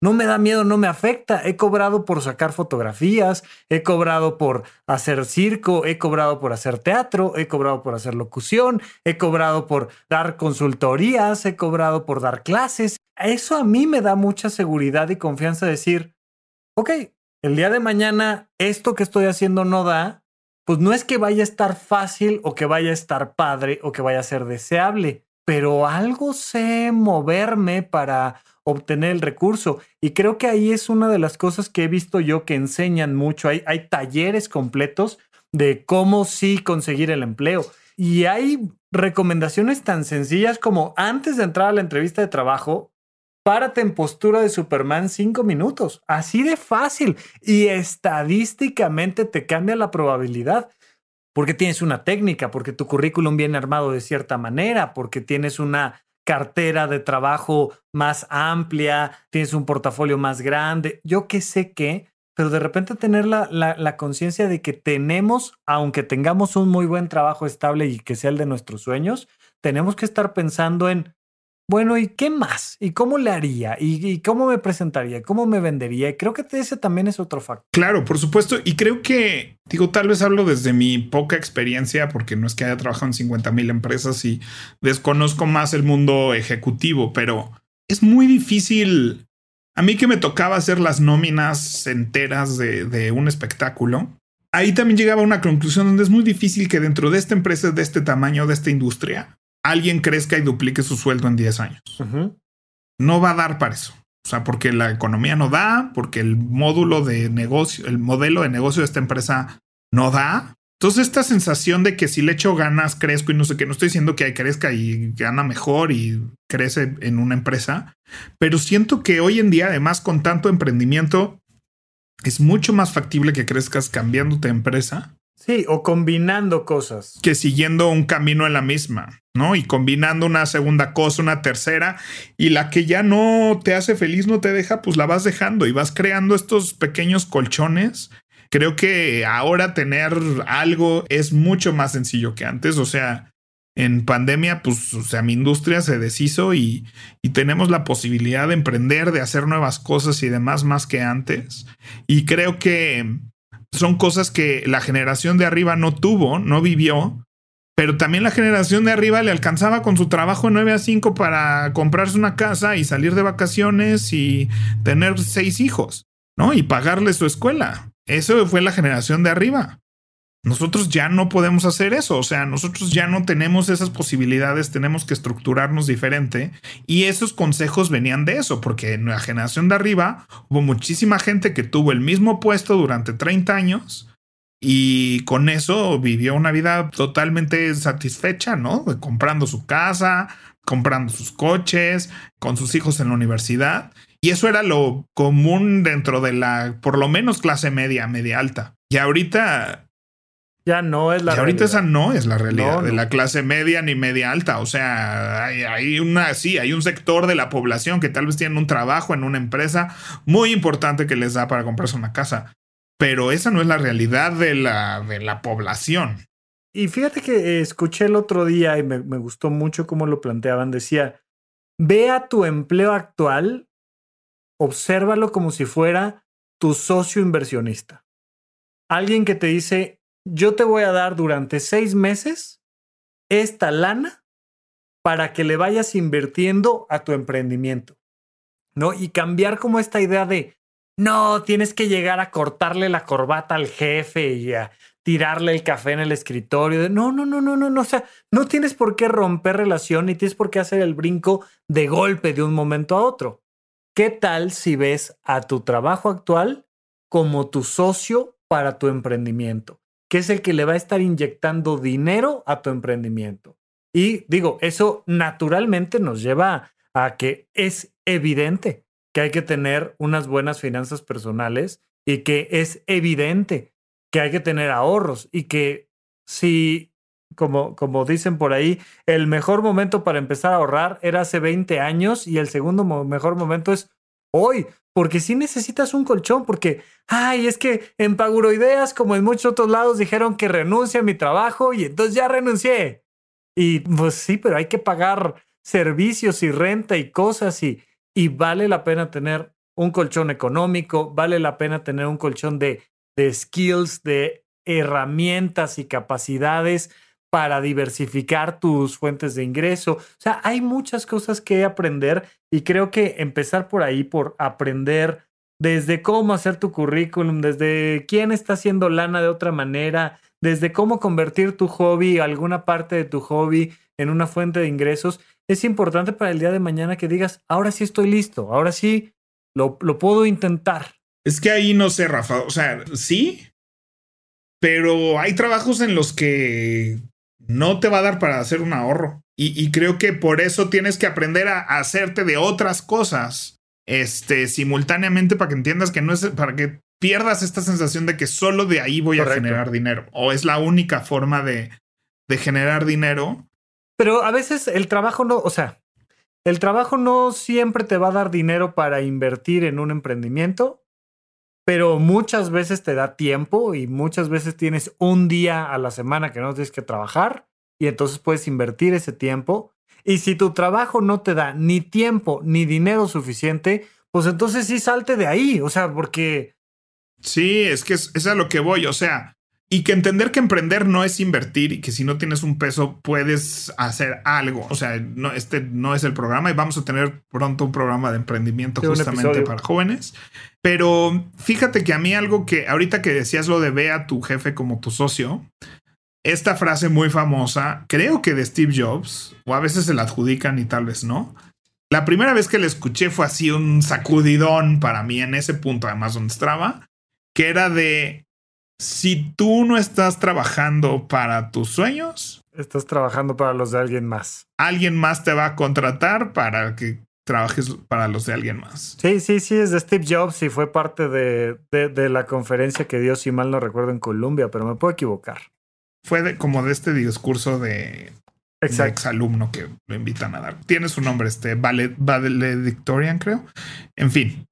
no me da miedo, no me afecta. He cobrado por sacar fotografías, he cobrado por hacer circo, he cobrado por hacer teatro, he cobrado por hacer locución, he cobrado por dar consultorías, he cobrado por dar clases. Eso a mí me da mucha seguridad y confianza decir, ok, el día de mañana esto que estoy haciendo no da, pues no es que vaya a estar fácil o que vaya a estar padre o que vaya a ser deseable, pero algo sé moverme para obtener el recurso. Y creo que ahí es una de las cosas que he visto yo que enseñan mucho. Hay, hay talleres completos de cómo sí conseguir el empleo. Y hay recomendaciones tan sencillas como antes de entrar a la entrevista de trabajo, párate en postura de Superman cinco minutos. Así de fácil. Y estadísticamente te cambia la probabilidad. Porque tienes una técnica, porque tu currículum viene armado de cierta manera, porque tienes una cartera de trabajo más amplia, tienes un portafolio más grande, yo qué sé qué, pero de repente tener la, la, conciencia de que tenemos, aunque tengamos un muy buen trabajo estable y que sea el de nuestros sueños, tenemos que estar pensando en bueno, ¿y qué más? ¿Y cómo le haría? ¿Y, cómo me presentaría? ¿Cómo me vendería? Creo que ese también es otro factor. Claro, por supuesto. Y creo que, digo, tal vez hablo desde mi poca experiencia, porque no es que haya trabajado en 50 mil empresas y desconozco más el mundo ejecutivo, pero es muy difícil. A mí que me tocaba hacer las nóminas enteras de, de un espectáculo, ahí también llegaba a una conclusión donde es muy difícil que dentro de esta empresa, de este tamaño, de esta industria, alguien crezca y duplique su sueldo en 10 años. No va a dar para eso. O sea, porque la economía no da, porque el módulo de negocio, el modelo de negocio de esta empresa no da. Entonces, esta sensación de que si le echo ganas, crezco y no sé qué, no estoy diciendo que crezca y gana mejor y crece en una empresa, pero siento que hoy en día, además, con tanto emprendimiento, es mucho más factible que crezcas cambiándote de empresa Sí, o combinando cosas. Que siguiendo un camino en la misma, ¿no? Y combinando una segunda cosa, una tercera, y la que ya no te hace feliz, no te deja, pues la vas dejando y vas creando estos pequeños colchones. Creo que ahora tener algo es mucho más sencillo que antes, o sea, en pandemia, pues, o sea, mi industria se deshizo y, y, tenemos la posibilidad de emprender, de hacer nuevas cosas y demás más que antes. Y creo que son cosas que la generación de arriba no tuvo, no vivió, pero también la generación de arriba le alcanzaba con su trabajo 9 a 5 para comprarse una casa y salir de vacaciones y tener seis hijos, ¿no? Y pagarle su escuela. Eso fue la generación de arriba. Nosotros ya no podemos hacer eso, o sea, nosotros ya no tenemos esas posibilidades, tenemos que estructurarnos diferente y esos consejos venían de eso, porque en la generación de arriba hubo muchísima gente que tuvo el mismo puesto durante 30 años y con eso vivió una vida totalmente satisfecha, ¿no? Comprando su casa, comprando sus coches, con sus hijos en la universidad. Y eso era lo común dentro de la, por lo menos, clase media, media alta. Y ahorita ya no es la y ahorita esa no es la realidad de la clase media ni media alta. O sea, hay, una, sí, hay un sector de la población que tal vez tiene un trabajo en una empresa muy importante que les da para comprarse una casa. Pero esa no es la realidad de la, de la población. Y fíjate que escuché el otro día y me, me gustó mucho cómo lo planteaban. Decía, ve a tu empleo actual, obsérvalo como si fuera tu socio inversionista. Alguien que te dice, yo te voy a dar durante seis meses esta lana para que le vayas invirtiendo a tu emprendimiento, ¿no? Y cambiar como esta idea de, no, tienes que llegar a cortarle la corbata al jefe y a tirarle el café en el escritorio. no, no, no, no, no, no. O sea, no tienes por qué romper relación ni tienes por qué hacer el brinco de golpe de un momento a otro. ¿Qué tal si ves a tu trabajo actual como tu socio para tu emprendimiento? Que es el que le va a estar inyectando dinero a tu emprendimiento. Y digo, eso naturalmente nos lleva a que es evidente que hay que tener unas buenas finanzas personales y que es evidente que hay que tener ahorros y que si, como, como dicen por ahí, el mejor momento para empezar a ahorrar era hace 20 años y el segundo mejor momento es hoy, porque si necesitas un colchón, porque, ay, es que en Paguroideas, como en muchos otros lados, dijeron que renuncie a mi trabajo y entonces ya renuncié. Y pues sí, pero hay que pagar servicios y renta y cosas y, y vale la pena tener un colchón económico, vale la pena tener un colchón de, de skills, de herramientas y capacidades para diversificar tus fuentes de ingreso. O sea, hay muchas cosas que aprender y creo que empezar por ahí, por aprender desde cómo hacer tu currículum, desde quién está haciendo lana de otra manera, desde cómo convertir tu hobby, alguna parte de tu hobby, en una fuente de ingresos, es importante para el día de mañana que digas, ahora sí estoy listo, ahora sí lo, lo puedo intentar. Es que ahí no sé, Rafa. O sea, sí, pero hay trabajos en los que no te va a dar para hacer un ahorro. Y, creo que por eso tienes que aprender a, hacerte de otras cosas este, simultáneamente para que entiendas que no es para que pierdas esta sensación de que solo de ahí voy a generar dinero o es la única forma de, de generar dinero. Pero a veces el trabajo no, o sea, el trabajo no siempre te va a dar dinero para invertir en un emprendimiento pero muchas veces te da tiempo y muchas veces tienes un día a la semana que no tienes que trabajar y entonces puedes invertir ese tiempo. Y si tu trabajo no te da ni tiempo ni dinero suficiente, pues entonces sí salte de ahí, o sea, porque... Sí, es que es, es a lo que voy, o sea, y que entender que emprender no es invertir y que si no tienes un peso puedes hacer algo. O sea, no, este no es el programa y vamos a tener pronto un programa de emprendimiento justamente para jóvenes. Pero fíjate que a mí algo que ahorita que decías lo de ve a tu jefe como tu socio, esta frase muy famosa, creo que de Steve Jobs, o a veces se la adjudican y tal vez no. La primera vez que la escuché fue así un sacudidón para mí en ese punto, además donde estaba, que era de si tú no estás trabajando para tus sueños, estás trabajando para los de alguien más. Alguien más te va a contratar para que trabajes para los de alguien más. Sí, sí, sí, es de Steve Jobs y fue parte de, de, la conferencia que dio, si mal no recuerdo, en Colombia, pero me puedo equivocar. Fue como de este discurso de, Exacto. exalumno que lo invitan a dar. Tiene su nombre, este Valedictorian, creo. En fin.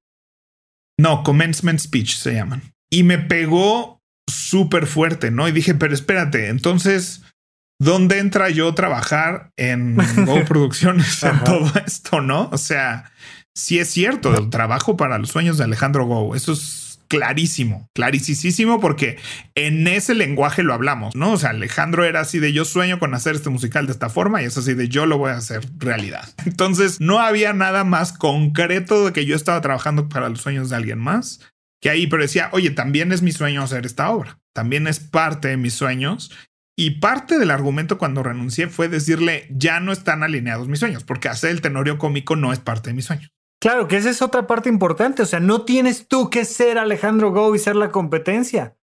No, Commencement Speech se llaman. Y me pegó súper fuerte, ¿no? Y dije, pero espérate, entonces, ¿dónde entra yo a trabajar en Go Producciones en todo esto, no? O sea, sí es cierto, el trabajo para los sueños de Alejandro Go, eso es clarísimo, clarísimo, porque en ese lenguaje lo hablamos, ¿no? O sea, Alejandro era así de yo sueño con hacer este musical de esta forma y es así de yo lo voy a hacer realidad. Entonces, no había nada más concreto de que yo estaba trabajando para los sueños de alguien más que ahí, pero decía, oye, también es mi sueño hacer esta obra, también es parte de mis sueños. Y parte del argumento cuando renuncié fue decirle, ya no están alineados mis sueños, porque hacer el tenorio cómico no es parte de mis sueños. Claro, que esa es otra parte importante, o sea, no tienes tú que ser Alejandro Go y ser la competencia,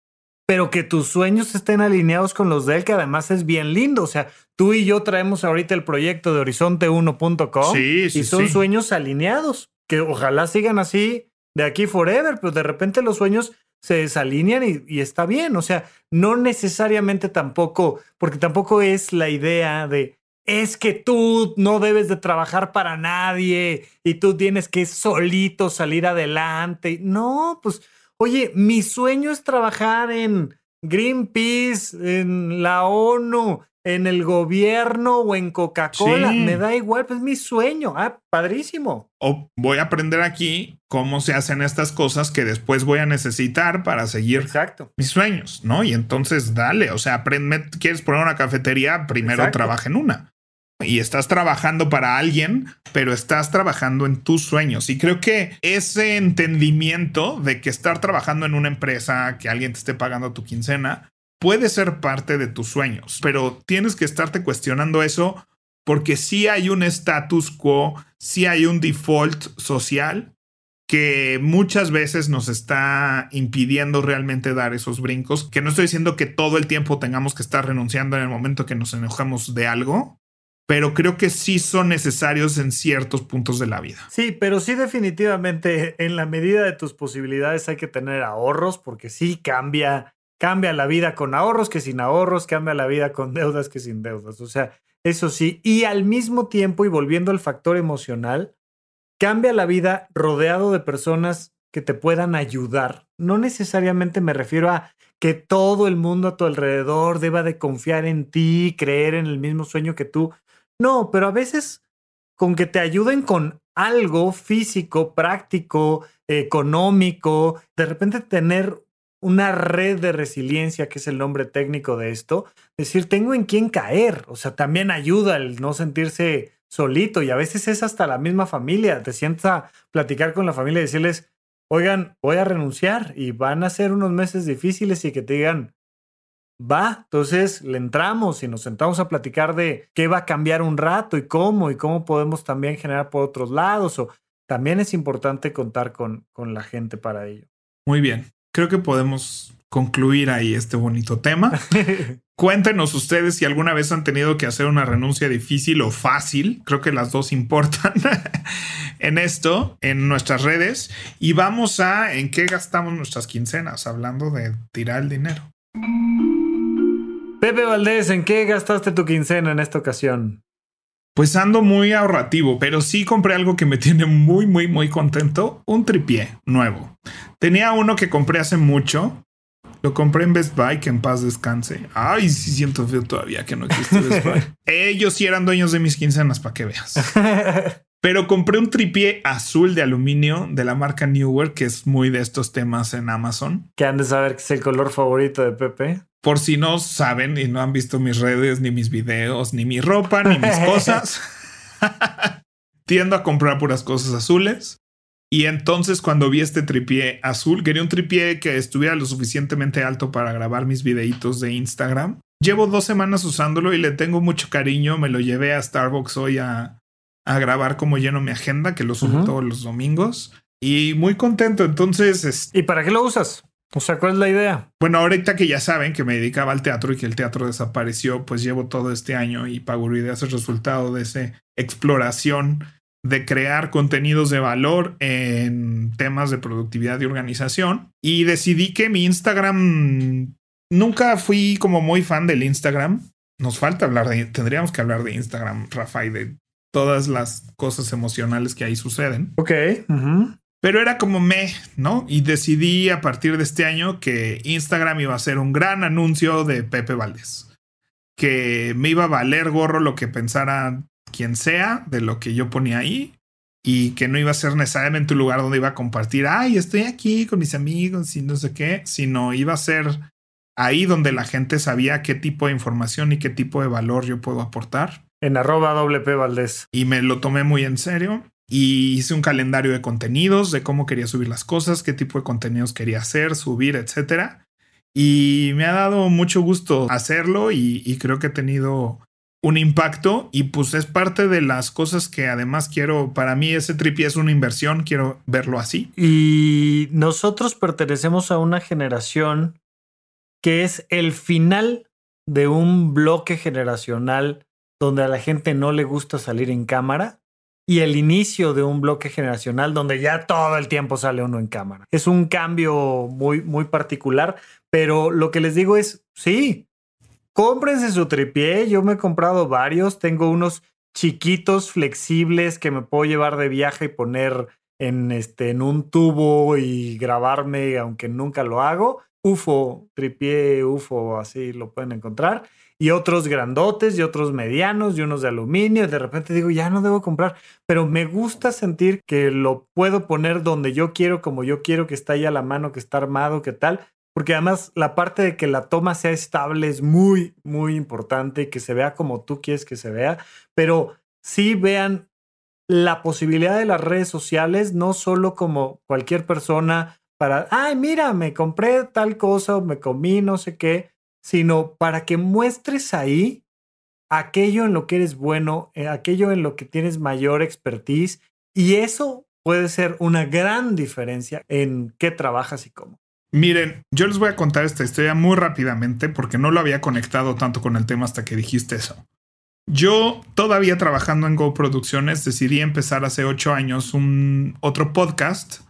pero que tus sueños estén alineados con los de él, que además es bien lindo, o sea, tú y yo traemos ahorita el proyecto de horizonte1.com y son sueños alineados, que ojalá sigan así de aquí forever, pero de repente los sueños se desalinean y, está bien. O sea, no necesariamente tampoco, porque tampoco es la idea de es que tú no debes de trabajar para nadie y tú tienes que solito salir adelante. No, pues, oye, mi sueño es trabajar en Greenpeace, en la ONU, en el gobierno o en Coca-Cola. Me da igual, pues mi sueño. Ah, padrísimo. O voy a aprender aquí cómo se hacen estas cosas que después voy a necesitar para seguir Exacto. mis sueños, ¿no? Y entonces dale, o sea, aprende, quieres poner una cafetería, primero trabaja en una. Y estás trabajando para alguien, pero estás trabajando en tus sueños. Y creo que ese entendimiento de que estar trabajando en una empresa, que alguien te esté pagando tu quincena, puede ser parte de tus sueños, pero tienes que estarte cuestionando eso porque sí hay un status quo, sí hay un default social que muchas veces nos está impidiendo realmente dar esos brincos, que no estoy diciendo que todo el tiempo tengamos que estar renunciando en el momento que nos enojamos de algo, pero creo que sí son necesarios en ciertos puntos de la vida. Sí, pero sí definitivamente en la medida de tus posibilidades hay que tener ahorros porque sí cambia Cambia la vida con ahorros que sin ahorros, cambia la vida con deudas que sin deudas. O sea, eso sí. Y al mismo tiempo, y volviendo al factor emocional, cambia la vida rodeado de personas que te puedan ayudar. No necesariamente me refiero a que todo el mundo a tu alrededor deba de confiar en ti, creer en el mismo sueño que tú. No, pero a veces con que te ayuden con algo físico, práctico, económico, de repente tener una red de resiliencia, que es el nombre técnico de esto, decir, tengo en quién caer, o sea, también ayuda el no sentirse solito y a veces es hasta la misma familia, te sientas a platicar con la familia y decirles, oigan, voy a renunciar y van a ser unos meses difíciles y que te digan, va, entonces le entramos y nos sentamos a platicar de qué va a cambiar un rato y cómo y cómo podemos también generar por otros lados o también es importante contar con, con la gente para ello. Muy bien, creo que podemos concluir ahí este bonito tema. Cuéntenos ustedes si alguna vez han tenido que hacer una renuncia difícil o fácil. Creo que las dos importan en esto, en nuestras redes. Y vamos a en qué gastamos nuestras quincenas, hablando de tirar el dinero. Pepe Valdés, ¿en qué gastaste tu quincena en esta ocasión? Pues ando muy ahorrativo, pero sí compré algo que me tiene muy, muy, muy contento. Un tripié nuevo. Tenía uno que compré hace mucho, lo compré en Best Buy, que en paz descanse. Ay, sí siento feo todavía que no existe Best Buy. Ellos sí eran dueños de mis quincenas, para que veas. Pero compré un tripié azul de aluminio de la marca Newer, que es muy de estos temas en Amazon. Que han de saber que es el color favorito de Pepe. Por si no saben y no han visto mis redes, ni mis videos, ni mi ropa, ni mis cosas. Tiendo a comprar puras cosas azules. Y entonces cuando vi este tripié azul, quería un tripié que estuviera lo suficientemente alto para grabar mis videitos de Instagram. Llevo dos semanas usándolo y le tengo mucho cariño. Me lo llevé a Starbucks hoy a, a grabar como lleno mi agenda, que lo subo todos los domingos. Y muy contento. Entonces... ¿Y para qué lo usas? O sea, ¿cuál es la idea? Bueno, ahorita que ya saben que me dedicaba al teatro y que el teatro desapareció, pues llevo todo este año y Paguruidea es el resultado de esa exploración de crear contenidos de valor en temas de productividad y organización. Y decidí que mi Instagram, nunca fui como muy fan del Instagram. Nos falta hablar de, tendríamos que hablar de Instagram, Rafa, y de todas las cosas emocionales que ahí suceden. Ok. Pero era como me, ¿no? Y decidí a partir de este año que Instagram iba a ser un gran anuncio de Pepe Valdés. Que me iba a valer gorro lo que pensara quien sea de lo que yo ponía ahí y que no iba a ser necesariamente un lugar donde iba a compartir, ay, estoy aquí con mis amigos y no sé qué, sino iba a ser ahí donde la gente sabía qué tipo de información y qué tipo de valor yo puedo aportar. En arroba WP Valdés. Y me lo tomé muy en serio y hice un calendario de contenidos, de cómo quería subir las cosas, qué tipo de contenidos quería hacer, subir, etcétera. Y me ha dado mucho gusto hacerlo y, creo que he tenido un impacto y pues es parte de las cosas que además quiero, para mí ese tripi es una inversión, quiero verlo así. Y nosotros pertenecemos a una generación que es el final de un bloque generacional donde a la gente no le gusta salir en cámara y el inicio de un bloque generacional donde ya todo el tiempo sale uno en cámara. Es un cambio muy, muy particular, pero lo que les digo es, sí, cómprense su tripié. Yo me he comprado varios. Tengo unos chiquitos, flexibles que me puedo llevar de viaje y poner en, este, en un tubo y grabarme, aunque nunca lo hago. UFO, tripié, UFO, así lo pueden encontrar. Y otros grandotes y otros medianos y unos de aluminio. Y de repente digo, ya no debo comprar. Pero me gusta sentir que lo puedo poner donde yo quiero, como yo quiero, que está ahí a la mano, que está armado, que tal porque además la parte de que la toma sea estable es muy, muy importante, que se vea como tú quieres que se vea, pero sí vean la posibilidad de las redes sociales, no solo como cualquier persona para, ay, mira, me compré tal cosa, me comí no sé qué, sino para que muestres ahí aquello en lo que eres bueno, eh, aquello en lo que tienes mayor expertise, y eso puede ser una gran diferencia en qué trabajas y cómo. Miren, yo les voy a contar esta historia muy rápidamente porque no lo había conectado tanto con el tema hasta que dijiste eso. Yo, todavía trabajando en Go Producciones, decidí empezar hace ocho años un otro podcast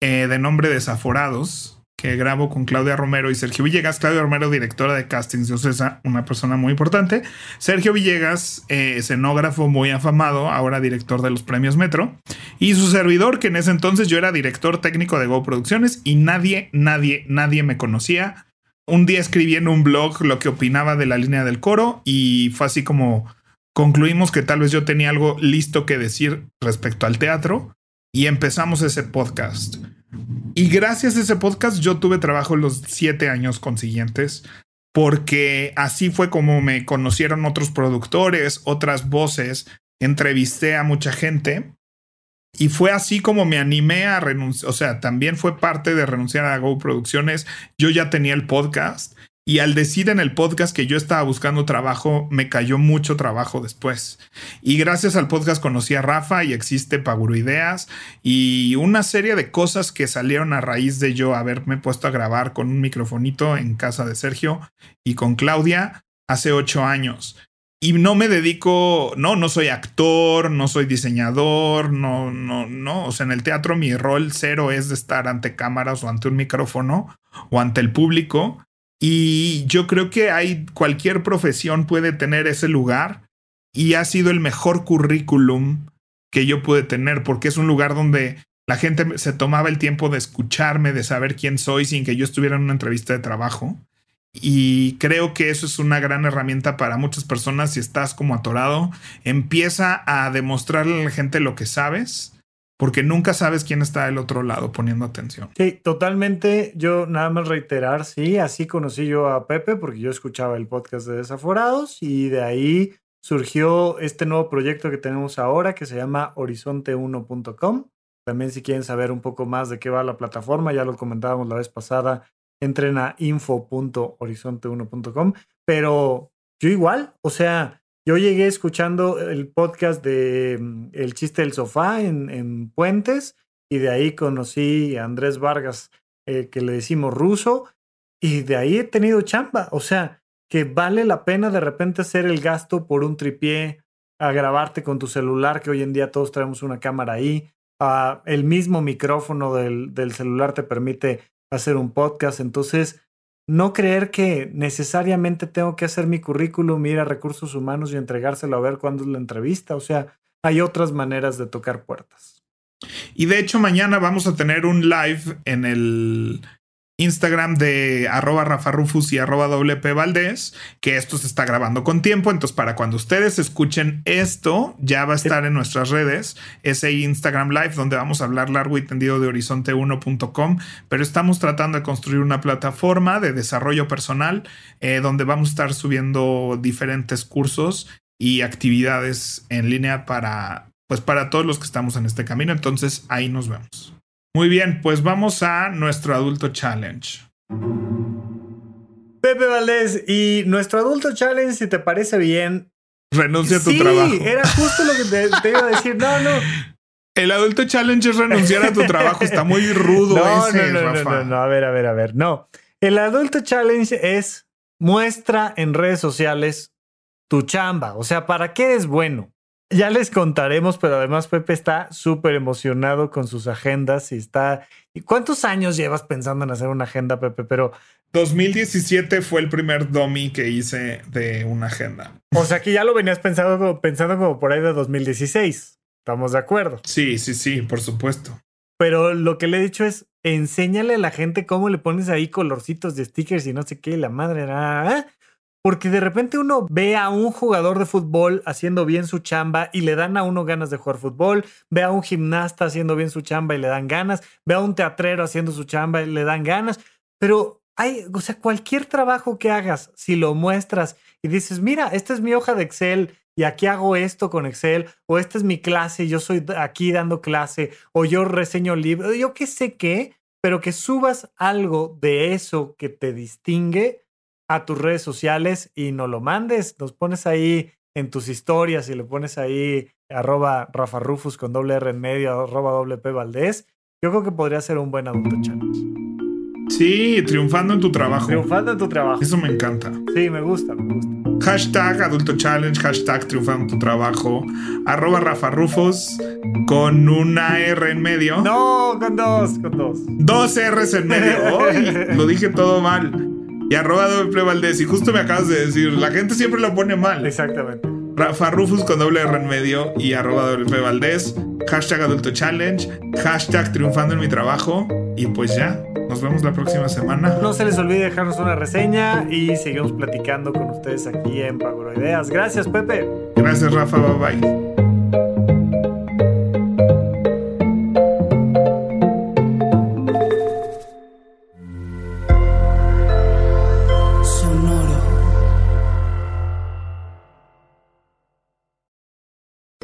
eh, de nombre Desaforados, que grabo con Claudia Romero y Sergio Villegas. Claudia Romero, directora de castings de Ocesa, una persona muy importante. Sergio Villegas, eh, escenógrafo muy afamado, ahora director de los premios Metro. Y su servidor, que en ese entonces yo era director técnico de Go Producciones y nadie, nadie, nadie me conocía. Un día escribí en un blog lo que opinaba de la línea del coro y fue así como concluimos que tal vez yo tenía algo listo que decir respecto al teatro y empezamos ese podcast. Y gracias a ese podcast yo tuve trabajo los siete años consiguientes, porque así fue como me conocieron otros productores, otras voces, entrevisté a mucha gente y fue así como me animé a renunciar, o sea, también fue parte de renunciar a Go Producciones. Yo ya tenía el podcast Y al decir en el podcast que yo estaba buscando trabajo, me cayó mucho trabajo después. Y gracias al podcast conocí a Rafa y existe Paguro Ideas y una serie de cosas que salieron a raíz de yo haberme puesto a grabar con un microfonito en casa de Sergio y con Claudia hace ocho años. Y no me dedico, no, no soy actor, no soy diseñador, no, no, no. O sea, en el teatro mi rol cero es de estar ante cámaras o ante un micrófono o ante el público y yo creo que hay cualquier profesión puede tener ese lugar y ha sido el mejor currículum que yo pude tener porque es un lugar donde la gente se tomaba el tiempo de escucharme, de saber quién soy sin que yo estuviera en una entrevista de trabajo. Y creo que eso es una gran herramienta para muchas personas si estás como atorado. Empieza a demostrarle a la gente lo que sabes porque nunca sabes quién está del otro lado poniendo atención. Sí, totalmente. Yo nada más reiterar, sí, así conocí yo a Pepe porque yo escuchaba el podcast de Desaforados y de ahí surgió este nuevo proyecto que tenemos ahora que se llama horizonte1.com. También si quieren saber un poco más de qué va la plataforma, ya lo comentábamos la vez pasada, entren a info.horizonte1.com. Pero yo igual, o sea, yo llegué escuchando el podcast de mm, El chiste del sofá en, Puentes y de ahí conocí a Andrés Vargas, eh, que le decimos ruso, y de ahí he tenido chamba. O sea, que vale la pena de repente hacer el gasto por un tripié, a grabarte con tu celular, que hoy en día todos traemos una cámara ahí. el mismo micrófono del, del celular te permite hacer un podcast. Entonces, no creer que necesariamente tengo que hacer mi currículum, ir a recursos humanos y entregárselo a ver cuándo es la entrevista. O sea, hay otras maneras de tocar puertas. Y de hecho, mañana vamos a tener un live en el Instagram de arroba Rafa Rufus y arroba WP Valdés, que esto se está grabando con tiempo. Entonces, para cuando ustedes escuchen esto, ya va a estar en nuestras redes ese Instagram Live donde vamos a hablar largo y tendido de horizonte1.com. Pero estamos tratando de construir una plataforma de desarrollo personal eh, donde vamos a estar subiendo diferentes cursos y actividades en línea para, pues, para todos los que estamos en este camino. Entonces, ahí nos vemos. Muy bien, pues vamos a nuestro adulto challenge. Pepe Valdés, y nuestro adulto challenge, si te parece bien. Renuncia a tu trabajo. Sí, era justo lo que te, iba a decir. No, no. El adulto challenge es renunciar a tu trabajo. Está muy rudo no, ese, no, no, No, no, a ver, a ver, a ver. No. El adulto challenge es muestra en redes sociales tu chamba. O sea, ¿para qué es bueno? Ya les contaremos, pero además Pepe está súper emocionado con sus agendas y está... ¿Y cuántos años llevas pensando en hacer una agenda, Pepe? Pero... 2017 fue el primer domi que hice de una agenda. O sea que ya lo venías pensando, pensando como por ahí de 2016. ¿Estamos de acuerdo? Sí, sí, sí, por supuesto. Pero lo que le he dicho es, enséñale a la gente cómo le pones ahí colorcitos de stickers y no sé qué, la madre, nada. Porque de repente uno ve a un jugador de fútbol haciendo bien su chamba y le dan a uno ganas de jugar fútbol, ve a un gimnasta haciendo bien su chamba y le dan ganas, ve a un teatrero haciendo su chamba y le dan ganas, pero hay, o sea, cualquier trabajo que hagas, si lo muestras y dices, mira, esta es mi hoja de Excel y aquí hago esto con Excel, o esta es mi clase, yo soy aquí dando clase, o yo reseño libros, yo qué sé qué, pero que subas algo de eso que te distingue, a tus redes sociales y nos lo mandes. Nos pones ahí en tus historias y le pones ahí arroba Rafa Rufus con doble R en medio, arroba doble P Valdés. Yo creo que podría ser un buen adulto challenge. Sí, triunfando en tu trabajo. Triunfando en tu trabajo. Eso me encanta. Sí, me gusta, me gusta. Hashtag adulto challenge, hashtag triunfando en tu trabajo, arroba Rafa Rufus con una R en medio. No, con dos, con dos. Dos R's en medio. lo dije todo mal y arroba doble Valdés. Y justo me acabas de decir, la gente siempre lo pone mal. Exactamente. Rafa Rufus con doble R en medio y arroba doble Valdés. Hashtag Adulto Challenge. Hashtag triunfando en mi trabajo. Y pues ya, nos vemos la próxima semana. No se les olvide dejarnos una reseña y seguimos platicando con ustedes aquí en Ideas. Gracias, Pepe. Gracias, Rafa. Bye bye.